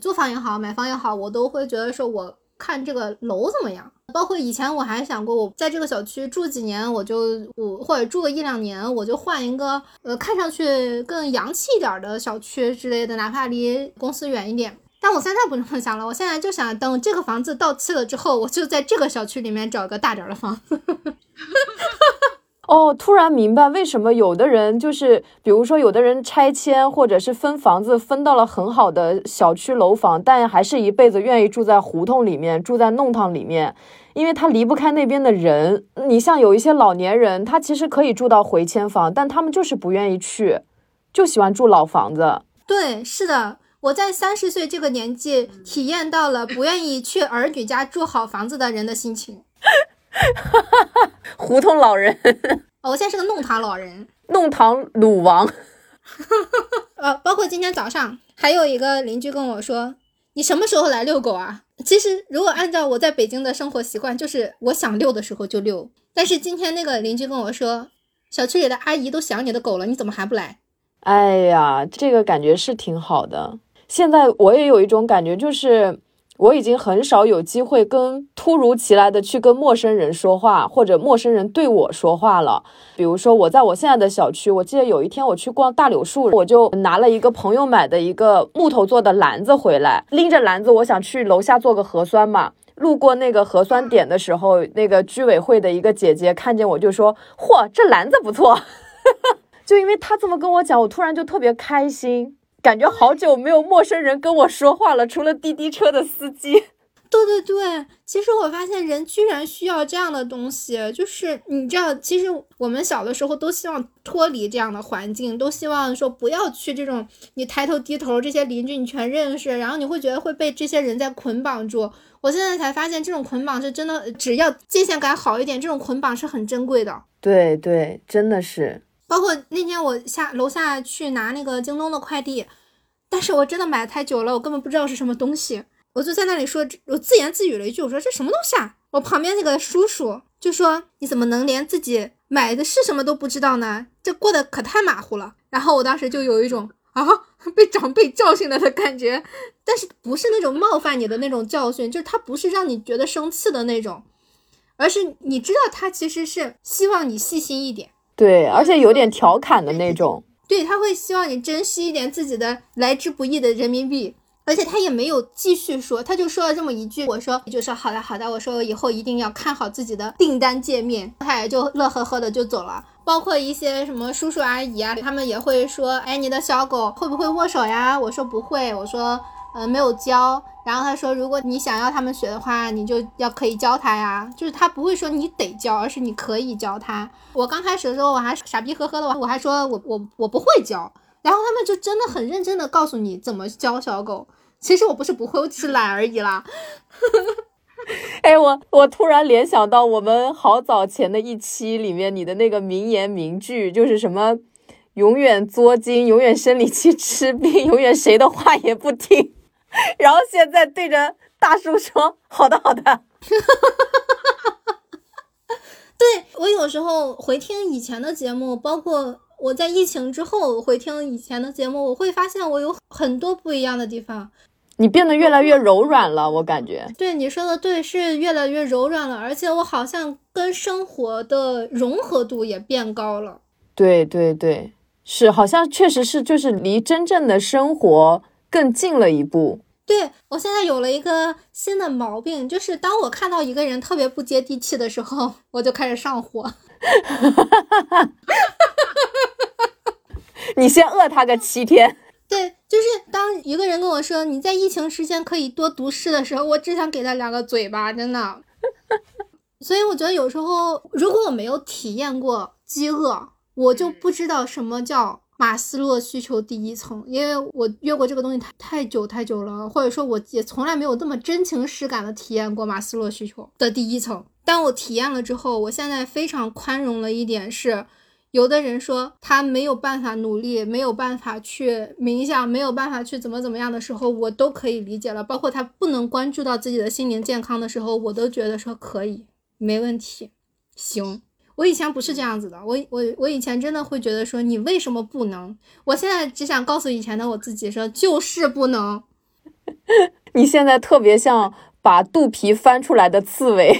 租房也好，买房也好，我都会觉得说，我看这个楼怎么样。包括以前我还想过，我在这个小区住几年，我就我或者住个一两年，我就换一个呃看上去更洋气一点的小区之类的，哪怕离公司远一点。但我现在不这么想了，我现在就想等这个房子到期了之后，我就在这个小区里面找个大点的房子。哦，突然明白为什么有的人就是，比如说有的人拆迁或者是分房子分到了很好的小区楼房，但还是一辈子愿意住在胡同里面，住在弄堂里面，因为他离不开那边的人。你像有一些老年人，他其实可以住到回迁房，但他们就是不愿意去，就喜欢住老房子。对，是的，我在三十岁这个年纪体验到了不愿意去儿女家住好房子的人的心情。哈哈哈，胡同老人，哦，我现在是个弄堂老人，弄堂鲁王，呃，包括今天早上还有一个邻居跟我说，你什么时候来遛狗啊？其实如果按照我在北京的生活习惯，就是我想遛的时候就遛。但是今天那个邻居跟我说，小区里的阿姨都想你的狗了，你怎么还不来？哎呀，这个感觉是挺好的。现在我也有一种感觉，就是。我已经很少有机会跟突如其来的去跟陌生人说话，或者陌生人对我说话了。比如说，我在我现在的小区，我记得有一天我去逛大柳树，我就拿了一个朋友买的一个木头做的篮子回来，拎着篮子，我想去楼下做个核酸嘛。路过那个核酸点的时候，那个居委会的一个姐姐看见我就说：“嚯，这篮子不错。” 就因为她这么跟我讲，我突然就特别开心。感觉好久没有陌生人跟我说话了，除了滴滴车的司机。对对对，其实我发现人居然需要这样的东西，就是你知道，其实我们小的时候都希望脱离这样的环境，都希望说不要去这种你抬头低头这些邻居你全认识，然后你会觉得会被这些人在捆绑住。我现在才发现，这种捆绑是真的，只要界限感好一点，这种捆绑是很珍贵的。对对，真的是。包括那天我下楼下去拿那个京东的快递，但是我真的买太久了，我根本不知道是什么东西，我就在那里说，我自言自语了一句，我说这什么东西啊？我旁边那个叔叔就说，你怎么能连自己买的是什么都不知道呢？这过得可太马虎了。然后我当时就有一种啊被长辈教训了的感觉，但是不是那种冒犯你的那种教训，就是他不是让你觉得生气的那种，而是你知道他其实是希望你细心一点。对，而且有点调侃的那种。对他会希望你珍惜一点自己的来之不易的人民币，而且他也没有继续说，他就说了这么一句，我说就说好的好的，我说我以后一定要看好自己的订单界面，他也就乐呵呵的就走了。包括一些什么叔叔阿姨啊，他们也会说，哎，你的小狗会不会握手呀？我说不会，我说。呃，没有教。然后他说，如果你想要他们学的话，你就要可以教他呀。就是他不会说你得教，而是你可以教他。我刚开始的时候，我还傻逼呵呵的，我还说我我我不会教。然后他们就真的很认真的告诉你怎么教小狗。其实我不是不会，我只是懒而已啦。哎，我我突然联想到我们好早前的一期里面你的那个名言名句，就是什么永远作精，永远生理期吃冰，永远谁的话也不听。然后现在对着大叔说：“好的，好的。”对我有时候回听以前的节目，包括我在疫情之后回听以前的节目，我会发现我有很多不一样的地方。你变得越来越柔软了，我感觉。对你说的对，是越来越柔软了，而且我好像跟生活的融合度也变高了。对对对，是，好像确实是，就是离真正的生活。更近了一步。对我现在有了一个新的毛病，就是当我看到一个人特别不接地气的时候，我就开始上火。你先饿他个七天。对，就是当一个人跟我说你在疫情时间可以多读诗的时候，我只想给他两个嘴巴，真的。所以我觉得有时候，如果我没有体验过饥饿，我就不知道什么叫。马斯洛需求第一层，因为我越过这个东西太太久太久了，或者说我也从来没有这么真情实感的体验过马斯洛需求的第一层。当我体验了之后，我现在非常宽容了一点是，有的人说他没有办法努力，没有办法去冥想，没有办法去怎么怎么样的时候，我都可以理解了。包括他不能关注到自己的心灵健康的时候，我都觉得说可以，没问题，行。我以前不是这样子的，我我我以前真的会觉得说你为什么不能？我现在只想告诉以前的我自己说就是不能。你现在特别像把肚皮翻出来的刺猬，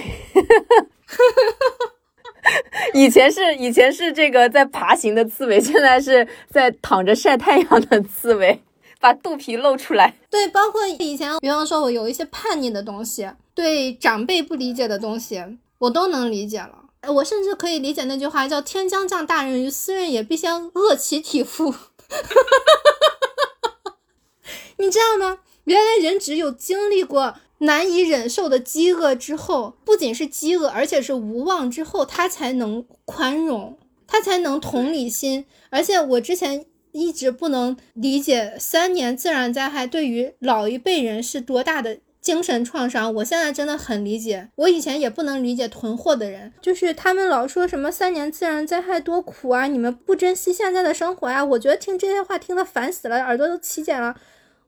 以前是以前是这个在爬行的刺猬，现在是在躺着晒太阳的刺猬，把肚皮露出来。对，包括以前，比方说我有一些叛逆的东西，对长辈不理解的东西，我都能理解了。我甚至可以理解那句话，叫“天将降大任于斯人也，必先饿其体肤”。你知道吗？原来人只有经历过难以忍受的饥饿之后，不仅是饥饿，而且是无望之后，他才能宽容，他才能同理心。而且我之前一直不能理解三年自然灾害对于老一辈人是多大的。精神创伤，我现在真的很理解。我以前也不能理解囤货的人，就是他们老说什么三年自然灾害多苦啊，你们不珍惜现在的生活呀。我觉得听这些话听得烦死了，耳朵都起茧了。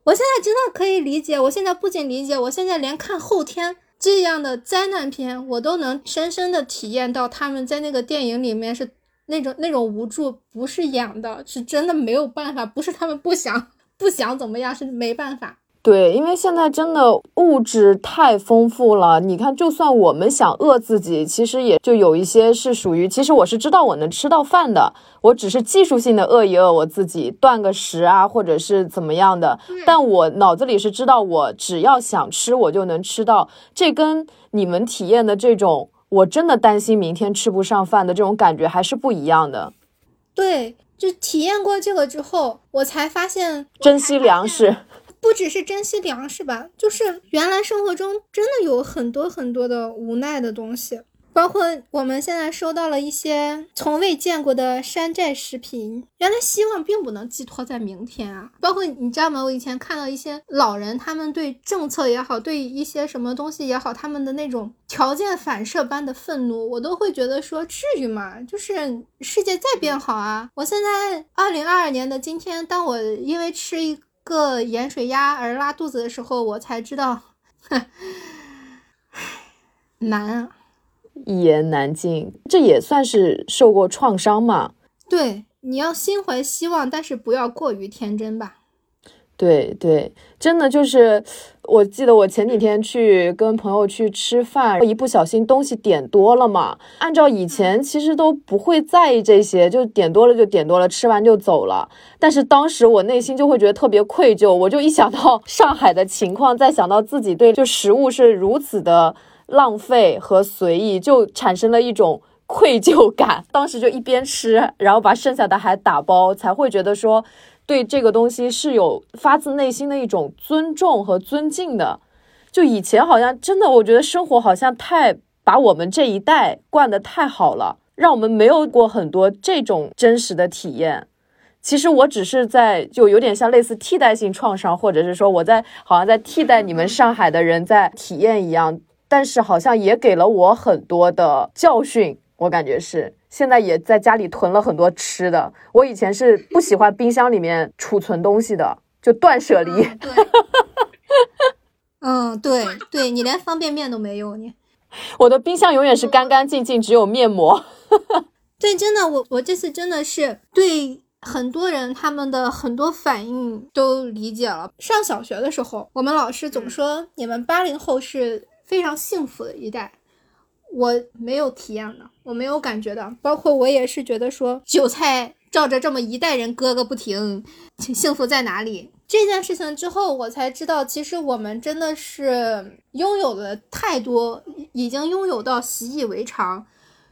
我现在真的可以理解，我现在不仅理解，我现在连看后天这样的灾难片，我都能深深的体验到他们在那个电影里面是那种那种无助，不是演的，是真的没有办法，不是他们不想不想怎么样，是没办法。对，因为现在真的物质太丰富了。你看，就算我们想饿自己，其实也就有一些是属于，其实我是知道我能吃到饭的，我只是技术性的饿一饿我自己，断个食啊，或者是怎么样的。但我脑子里是知道，我只要想吃，我就能吃到。这跟你们体验的这种，我真的担心明天吃不上饭的这种感觉还是不一样的。对，就体验过这个之后，我才发现珍惜粮食。不只是珍惜粮食吧，就是原来生活中真的有很多很多的无奈的东西，包括我们现在收到了一些从未见过的山寨食品。原来希望并不能寄托在明天啊！包括你知道吗？我以前看到一些老人，他们对政策也好，对一些什么东西也好，他们的那种条件反射般的愤怒，我都会觉得说，至于吗？就是世界在变好啊！我现在二零二二年的今天，当我因为吃一。个盐水鸭而拉肚子的时候，我才知道，难啊，一言难尽。这也算是受过创伤嘛？对，你要心怀希望，但是不要过于天真吧。对对，真的就是，我记得我前几天去跟朋友去吃饭，一不小心东西点多了嘛。按照以前其实都不会在意这些，就点多了就点多了，吃完就走了。但是当时我内心就会觉得特别愧疚，我就一想到 上海的情况，再想到自己对就食物是如此的浪费和随意，就产生了一种愧疚感。当时就一边吃，然后把剩下的还打包，才会觉得说。对这个东西是有发自内心的一种尊重和尊敬的。就以前好像真的，我觉得生活好像太把我们这一代惯得太好了，让我们没有过很多这种真实的体验。其实我只是在就有点像类似替代性创伤，或者是说我在好像在替代你们上海的人在体验一样，但是好像也给了我很多的教训。我感觉是。现在也在家里囤了很多吃的。我以前是不喜欢冰箱里面储存东西的，就断舍离。对，嗯，对对，你连方便面都没有，你。我的冰箱永远是干干净净，只有面膜。对，真的，我我这次真的是对很多人他们的很多反应都理解了。上小学的时候，我们老师总说你们八零后是非常幸福的一代。我没有体验的，我没有感觉的，包括我也是觉得说韭菜照着这么一代人割个不停，幸福在哪里？这件事情之后，我才知道，其实我们真的是拥有的太多，已经拥有到习以为常，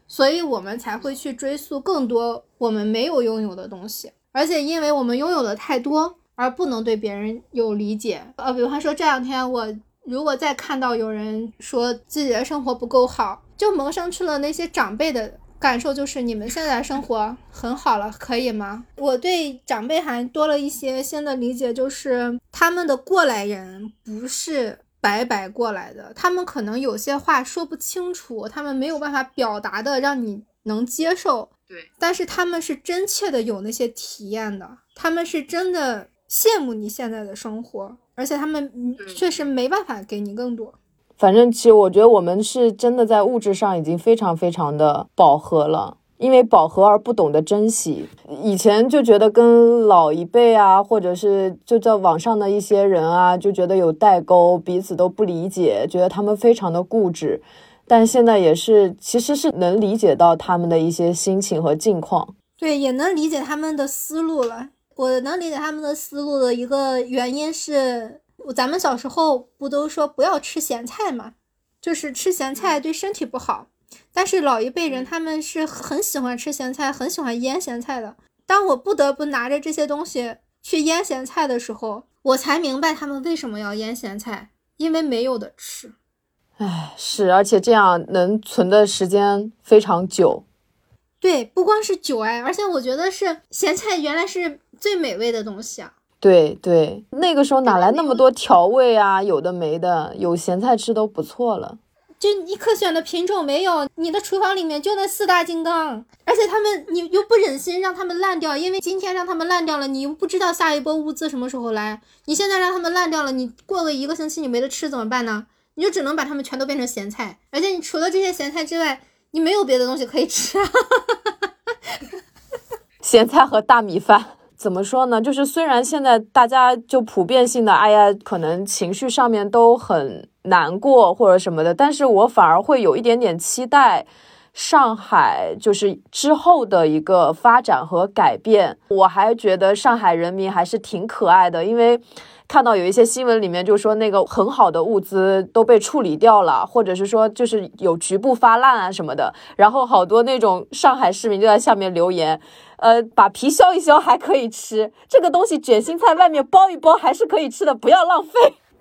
所以我们才会去追溯更多我们没有拥有的东西，而且因为我们拥有的太多，而不能对别人有理解。呃，比方说这两天我如果再看到有人说自己的生活不够好。就萌生出了那些长辈的感受，就是你们现在生活很好了，可以吗？我对长辈还多了一些新的理解，就是他们的过来人不是白白过来的，他们可能有些话说不清楚，他们没有办法表达的让你能接受。对，但是他们是真切的有那些体验的，他们是真的羡慕你现在的生活，而且他们确实没办法给你更多。反正其实我觉得我们是真的在物质上已经非常非常的饱和了，因为饱和而不懂得珍惜。以前就觉得跟老一辈啊，或者是就在网上的一些人啊，就觉得有代沟，彼此都不理解，觉得他们非常的固执。但现在也是，其实是能理解到他们的一些心情和境况，对，也能理解他们的思路了。我能理解他们的思路的一个原因是。咱们小时候不都说不要吃咸菜嘛，就是吃咸菜对身体不好。但是老一辈人他们是很喜欢吃咸菜，很喜欢腌咸菜的。当我不得不拿着这些东西去腌咸菜的时候，我才明白他们为什么要腌咸菜，因为没有的吃。唉，是，而且这样能存的时间非常久。对，不光是酒哎，而且我觉得是咸菜原来是最美味的东西啊。对对，那个时候哪来那么多调味啊？有的没的，有咸菜吃都不错了。就你可选的品种没有，你的厨房里面就那四大金刚，而且他们你又不忍心让他们烂掉，因为今天让他们烂掉了，你又不知道下一波物资什么时候来。你现在让他们烂掉了，你过个一个星期你没得吃怎么办呢？你就只能把它们全都变成咸菜，而且你除了这些咸菜之外，你没有别的东西可以吃啊。咸菜和大米饭。怎么说呢？就是虽然现在大家就普遍性的，哎呀，可能情绪上面都很难过或者什么的，但是我反而会有一点点期待。上海就是之后的一个发展和改变，我还觉得上海人民还是挺可爱的，因为看到有一些新闻里面就说那个很好的物资都被处理掉了，或者是说就是有局部发烂啊什么的，然后好多那种上海市民就在下面留言，呃，把皮削一削还可以吃，这个东西卷心菜外面包一包还是可以吃的，不要浪费。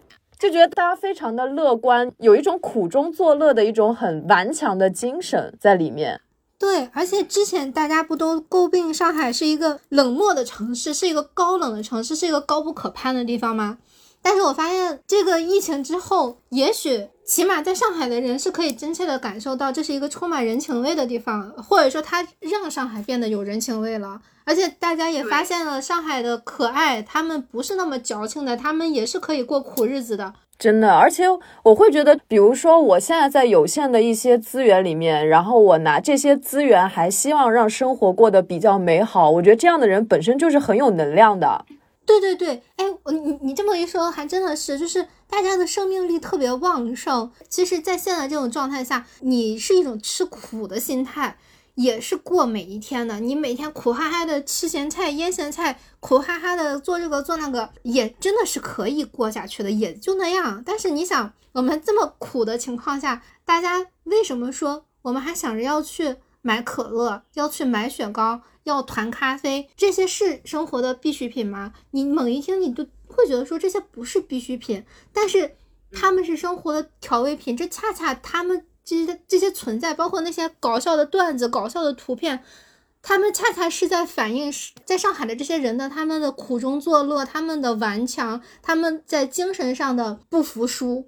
就觉得大家非常的乐观，有一种苦中作乐的一种很顽强的精神在里面。对，而且之前大家不都诟病上海是一个冷漠的城市，是一个高冷的城市，是一个高不可攀的地方吗？但是我发现这个疫情之后，也许起码在上海的人是可以真切的感受到这是一个充满人情味的地方，或者说它让上海变得有人情味了。而且大家也发现了上海的可爱，他们不是那么矫情的，他们也是可以过苦日子的，真的。而且我会觉得，比如说我现在在有限的一些资源里面，然后我拿这些资源还希望让生活过得比较美好，我觉得这样的人本身就是很有能量的。对对对，哎，你你这么一说，还真的是，就是大家的生命力特别旺盛。其实，在现在这种状态下，你是一种吃苦的心态。也是过每一天的，你每天苦哈哈的吃咸菜腌咸菜，苦哈哈的做这个做那个，也真的是可以过下去的，也就那样。但是你想，我们这么苦的情况下，大家为什么说我们还想着要去买可乐，要去买雪糕，要团咖啡？这些是生活的必需品吗？你猛一听，你都会觉得说这些不是必需品，但是他们是生活的调味品，这恰恰他们。这些这些存在，包括那些搞笑的段子、搞笑的图片，他们恰恰是在反映在上海的这些人的他们的苦中作乐，他们的顽强，他们在精神上的不服输。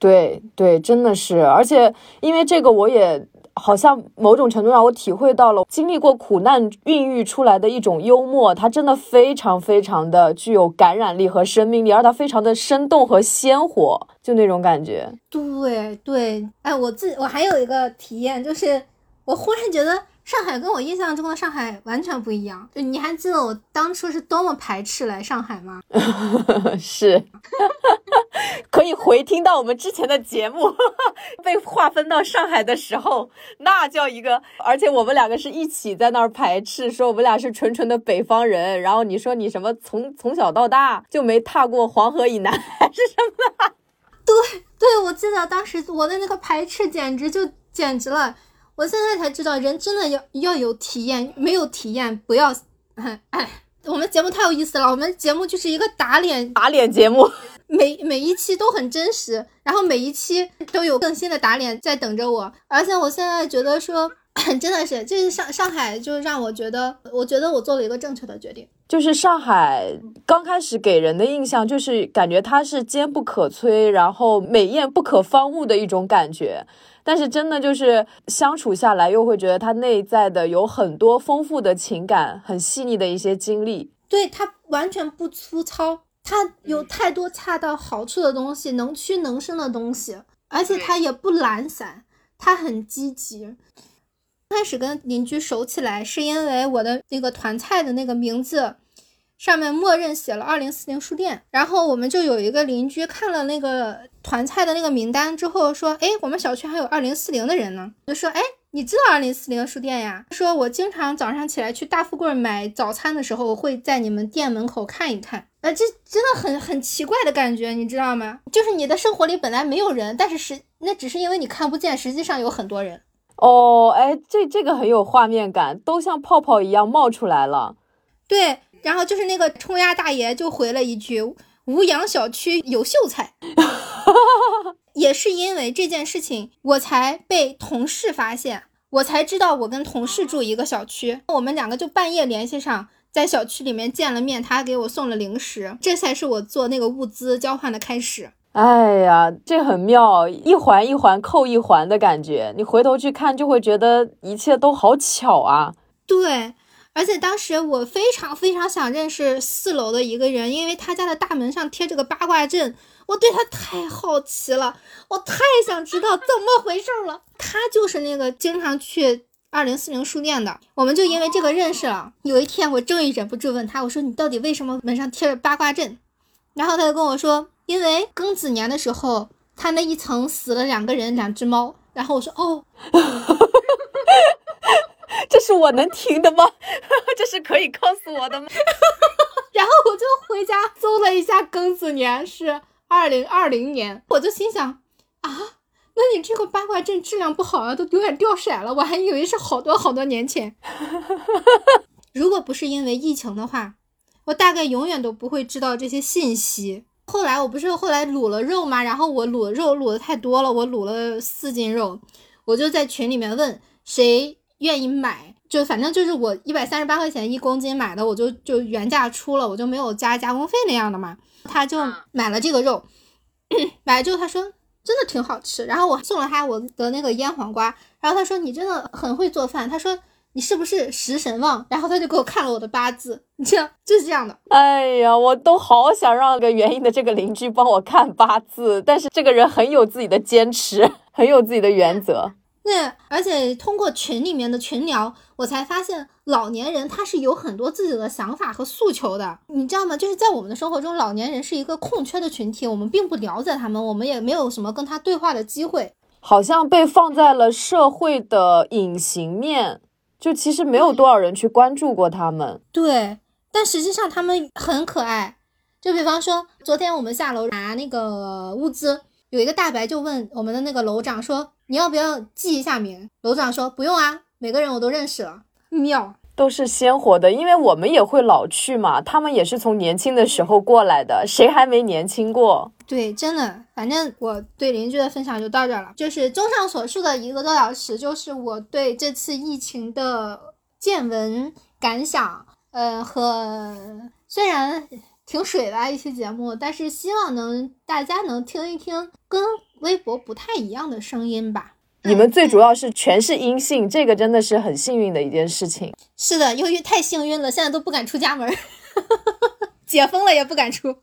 对对，真的是，而且因为这个，我也。好像某种程度上，我体会到了经历过苦难孕育出来的一种幽默，它真的非常非常的具有感染力和生命力，而它非常的生动和鲜活，就那种感觉。对对，哎，我自我还有一个体验，就是我忽然觉得。上海跟我印象中的上海完全不一样，就你还记得我当初是多么排斥来上海吗？是，可以回听到我们之前的节目，被划分到上海的时候，那叫一个，而且我们两个是一起在那儿排斥，说我们俩是纯纯的北方人，然后你说你什么从从小到大就没踏过黄河以南还是什么？对对，我记得当时我的那个排斥简直就简直了。我现在才知道，人真的要要有体验，没有体验不要。哎，我们节目太有意思了，我们节目就是一个打脸打脸节目，每每一期都很真实，然后每一期都有更新的打脸在等着我。而且我现在觉得说，真的是，就是上上海，就让我觉得，我觉得我做了一个正确的决定。就是上海刚开始给人的印象，就是感觉它是坚不可摧，然后美艳不可方物的一种感觉。但是真的就是相处下来，又会觉得他内在的有很多丰富的情感，很细腻的一些经历。对他完全不粗糙，他有太多恰到好处的东西，能屈能伸的东西，而且他也不懒散，他很积极。开始跟邻居熟起来，是因为我的那个团菜的那个名字。上面默认写了二零四零书店，然后我们就有一个邻居看了那个团菜的那个名单之后说，哎，我们小区还有二零四零的人呢，就说，哎，你知道二零四零书店呀？说我经常早上起来去大富贵买早餐的时候，会在你们店门口看一看，呃，这真的很很奇怪的感觉，你知道吗？就是你的生活里本来没有人，但是实那只是因为你看不见，实际上有很多人。哦，哎，这这个很有画面感，都像泡泡一样冒出来了。对。然后就是那个冲压大爷就回了一句：“吴阳小区有秀才。” 也是因为这件事情，我才被同事发现，我才知道我跟同事住一个小区。我们两个就半夜联系上，在小区里面见了面，他给我送了零食，这才是我做那个物资交换的开始。哎呀，这很妙，一环一环扣一环的感觉。你回头去看，就会觉得一切都好巧啊。对。而且当时我非常非常想认识四楼的一个人，因为他家的大门上贴着个八卦阵，我对他太好奇了，我太想知道怎么回事了。他就是那个经常去二零四零书店的，我们就因为这个认识了。有一天，我终于忍不住问他，我说你到底为什么门上贴着八卦阵？然后他就跟我说，因为庚子年的时候，他那一层死了两个人，两只猫。然后我说哦。这是我能听的吗？这是可以告诉我的吗？然后我就回家搜了一下庚子年是二零二零年，我就心想啊，那你这个八卦阵质量不好啊，都有点掉色了。我还以为是好多好多年前。如果不是因为疫情的话，我大概永远都不会知道这些信息。后来我不是后来卤了肉吗？然后我卤肉卤的太多了，我卤了四斤肉，我就在群里面问谁。愿意买，就反正就是我一百三十八块钱一公斤买的，我就就原价出了，我就没有加加工费那样的嘛。他就买了这个肉，买了之后他说真的挺好吃，然后我送了他我的那个腌黄瓜，然后他说你真的很会做饭，他说你是不是食神旺？然后他就给我看了我的八字，你这样就是这样的。哎呀，我都好想让个原因的这个邻居帮我看八字，但是这个人很有自己的坚持，很有自己的原则。对，而且通过群里面的群聊，我才发现老年人他是有很多自己的想法和诉求的，你知道吗？就是在我们的生活中，老年人是一个空缺的群体，我们并不了解他们，我们也没有什么跟他对话的机会，好像被放在了社会的隐形面，就其实没有多少人去关注过他们。对，但实际上他们很可爱。就比方说，昨天我们下楼拿那个物资，有一个大白就问我们的那个楼长说。你要不要记一下名？楼长说不用啊，每个人我都认识了。妙，都是鲜活的，因为我们也会老去嘛，他们也是从年轻的时候过来的，谁还没年轻过？对，真的，反正我对邻居的分享就到这了。就是综上所述的一个多小时，就是我对这次疫情的见闻感想，呃，和虽然挺水的一期节目，但是希望能大家能听一听跟。微博不太一样的声音吧？你们最主要是全是阴性，这个真的是很幸运的一件事情。是的，由于太幸运了，现在都不敢出家门，解封了也不敢出，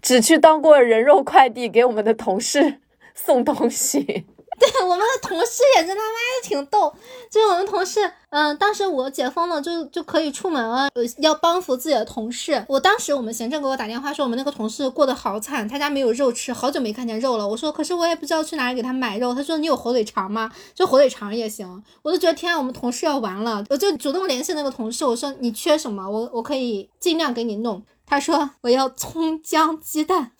只去当过人肉快递给我们的同事送东西。对我们的同事也是他妈的挺逗，就是我们同事，嗯，当时我解封了，就就可以出门了，呃，要帮扶自己的同事。我当时我们行政给我打电话说，我们那个同事过得好惨，他家没有肉吃，好久没看见肉了。我说，可是我也不知道去哪里给他买肉。他说，你有火腿肠吗？就火腿肠也行。我就觉得天啊，我们同事要完了，我就主动联系那个同事，我说你缺什么，我我可以尽量给你弄。他说我要葱姜鸡蛋。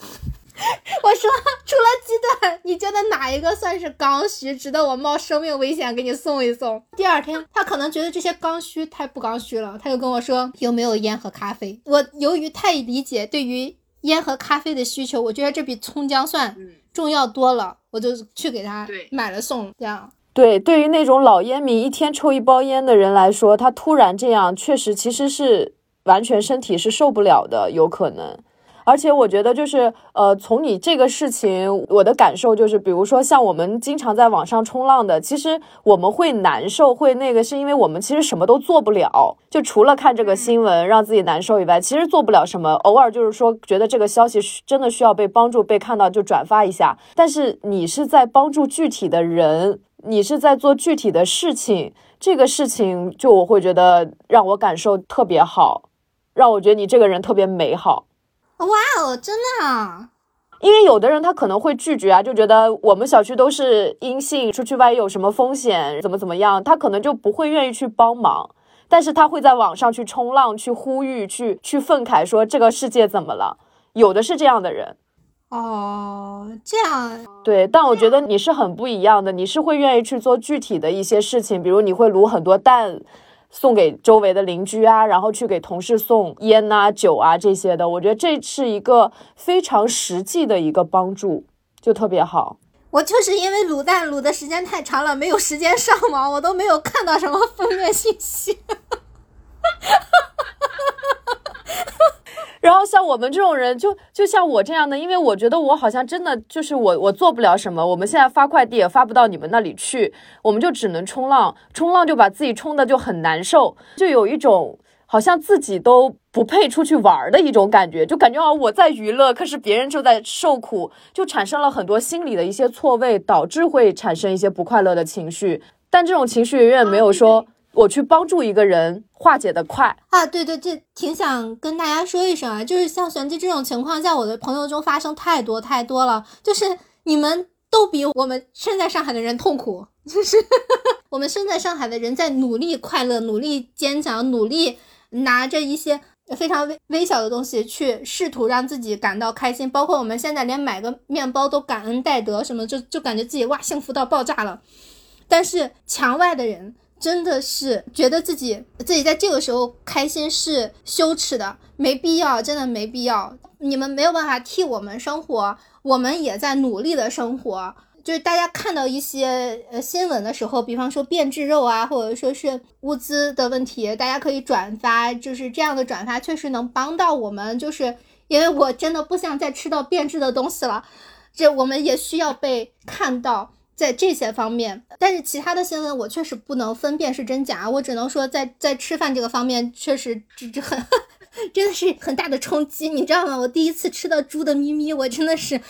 我说，除了鸡蛋，你觉得哪一个算是刚需，值得我冒生命危险给你送一送？第二天，他可能觉得这些刚需太不刚需了，他就跟我说有没有烟和咖啡。我由于太理解对于烟和咖啡的需求，我觉得这比葱姜蒜重要多了，我就去给他买了送。这样对，对于那种老烟民，一天抽一包烟的人来说，他突然这样，确实其实是完全身体是受不了的，有可能。而且我觉得，就是呃，从你这个事情，我的感受就是，比如说像我们经常在网上冲浪的，其实我们会难受，会那个，是因为我们其实什么都做不了，就除了看这个新闻让自己难受以外，其实做不了什么。偶尔就是说，觉得这个消息真的需要被帮助、被看到，就转发一下。但是你是在帮助具体的人，你是在做具体的事情，这个事情就我会觉得让我感受特别好，让我觉得你这个人特别美好。哇哦，真的啊！因为有的人他可能会拒绝啊，就觉得我们小区都是阴性，出去万一有什么风险，怎么怎么样，他可能就不会愿意去帮忙。但是他会在网上去冲浪，去呼吁，去去愤慨，说这个世界怎么了？有的是这样的人。哦，这样对，但我觉得你是很不一样的，你是会愿意去做具体的一些事情，比如你会卤很多蛋。送给周围的邻居啊，然后去给同事送烟呐、酒啊这些的，我觉得这是一个非常实际的一个帮助，就特别好。我就是因为卤蛋卤的时间太长了，没有时间上网，我都没有看到什么负面信息。然后像我们这种人，就就像我这样的，因为我觉得我好像真的就是我，我做不了什么。我们现在发快递也发不到你们那里去，我们就只能冲浪，冲浪就把自己冲的就很难受，就有一种好像自己都不配出去玩的一种感觉，就感觉啊我在娱乐，可是别人就在受苦，就产生了很多心理的一些错位，导致会产生一些不快乐的情绪。但这种情绪远远没有说我去帮助一个人化解的快啊。对对，这挺想跟大家说一声啊，就是像璇玑这种情况，在我的朋友中发生太多太多了，就是你们都比我们身在上海的人痛苦，就是 我们身在上海的人在努力快乐、努力坚强、努力拿着一些。非常微微小的东西去试图让自己感到开心，包括我们现在连买个面包都感恩戴德什么，就就感觉自己哇幸福到爆炸了。但是墙外的人真的是觉得自己自己在这个时候开心是羞耻的，没必要，真的没必要。你们没有办法替我们生活，我们也在努力的生活。就是大家看到一些呃新闻的时候，比方说变质肉啊，或者说是物资的问题，大家可以转发，就是这样的转发确实能帮到我们。就是因为我真的不想再吃到变质的东西了，这我们也需要被看到在这些方面。但是其他的新闻我确实不能分辨是真假，我只能说在在吃饭这个方面确实这这很。真的是很大的冲击，你知道吗？我第一次吃到猪的咪咪，我真的是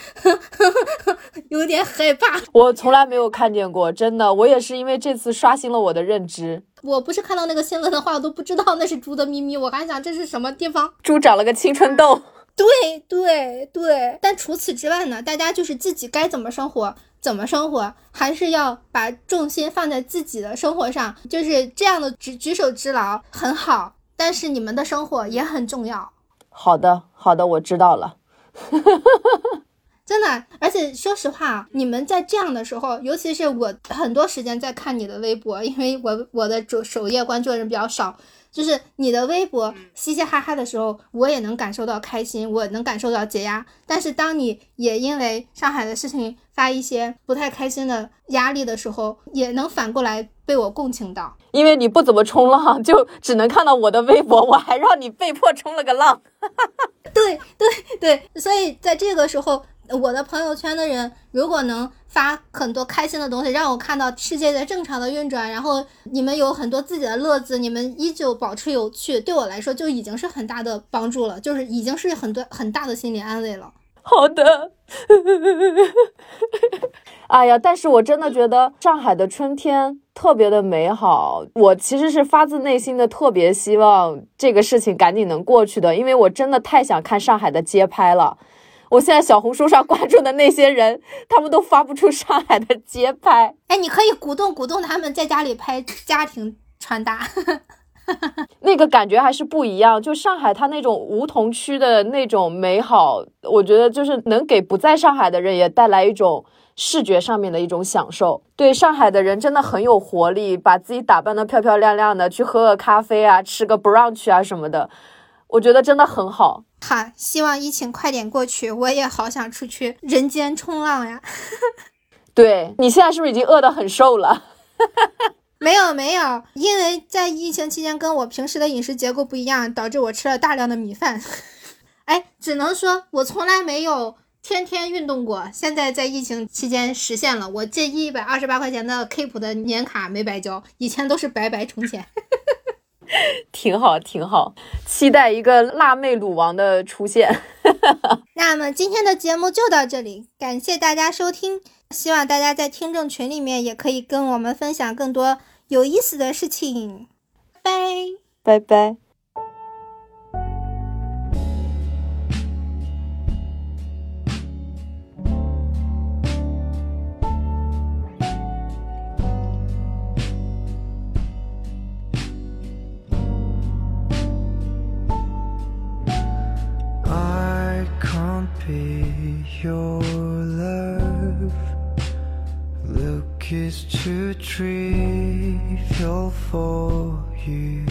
有点害怕。我从来没有看见过，真的，我也是因为这次刷新了我的认知。我不是看到那个新闻的话，我都不知道那是猪的咪咪，我还想这是什么地方？猪长了个青春痘。对对对，但除此之外呢，大家就是自己该怎么生活怎么生活，还是要把重心放在自己的生活上，就是这样的举举手之劳很好。但是你们的生活也很重要。好的，好的，我知道了。真的，而且说实话，你们在这样的时候，尤其是我很多时间在看你的微博，因为我我的主首页关注的人比较少。就是你的微博嘻嘻哈哈的时候，我也能感受到开心，我能感受到解压。但是当你也因为上海的事情发一些不太开心的压力的时候，也能反过来被我共情到。因为你不怎么冲浪，就只能看到我的微博，我还让你被迫冲了个浪。对对对，所以在这个时候。我的朋友圈的人，如果能发很多开心的东西，让我看到世界在正常的运转，然后你们有很多自己的乐子，你们依旧保持有趣，对我来说就已经是很大的帮助了，就是已经是很多很大的心理安慰了。好的，哎呀，但是我真的觉得上海的春天特别的美好，我其实是发自内心的特别希望这个事情赶紧能过去的，因为我真的太想看上海的街拍了。我现在小红书上关注的那些人，他们都发不出上海的街拍。哎，你可以鼓动鼓动他们在家里拍家庭穿搭，那个感觉还是不一样。就上海它那种梧桐区的那种美好，我觉得就是能给不在上海的人也带来一种视觉上面的一种享受。对上海的人真的很有活力，把自己打扮的漂漂亮亮的，去喝个咖啡啊，吃个 brunch 啊什么的，我觉得真的很好。好，希望疫情快点过去，我也好想出去人间冲浪呀。对你现在是不是已经饿得很瘦了？没有没有，因为在疫情期间跟我平时的饮食结构不一样，导致我吃了大量的米饭。哎，只能说我从来没有天天运动过，现在在疫情期间实现了。我这一百二十八块钱的 Keep 的年卡没白交，以前都是白白充钱。挺好，挺好，期待一个辣妹鲁王的出现。那么今天的节目就到这里，感谢大家收听，希望大家在听众群里面也可以跟我们分享更多有意思的事情。拜拜拜。Your love. Look is too trivial for you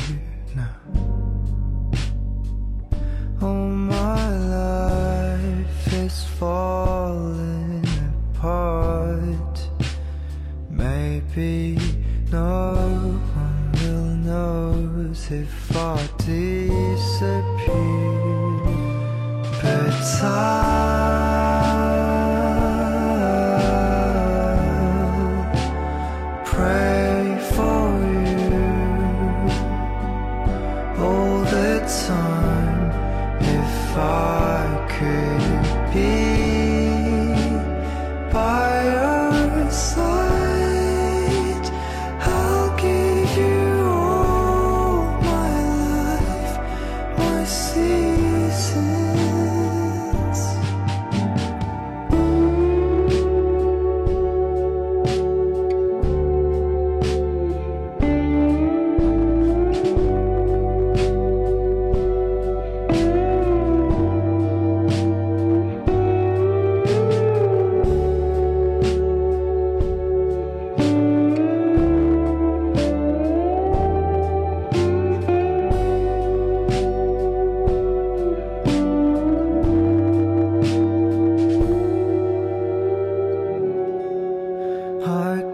heart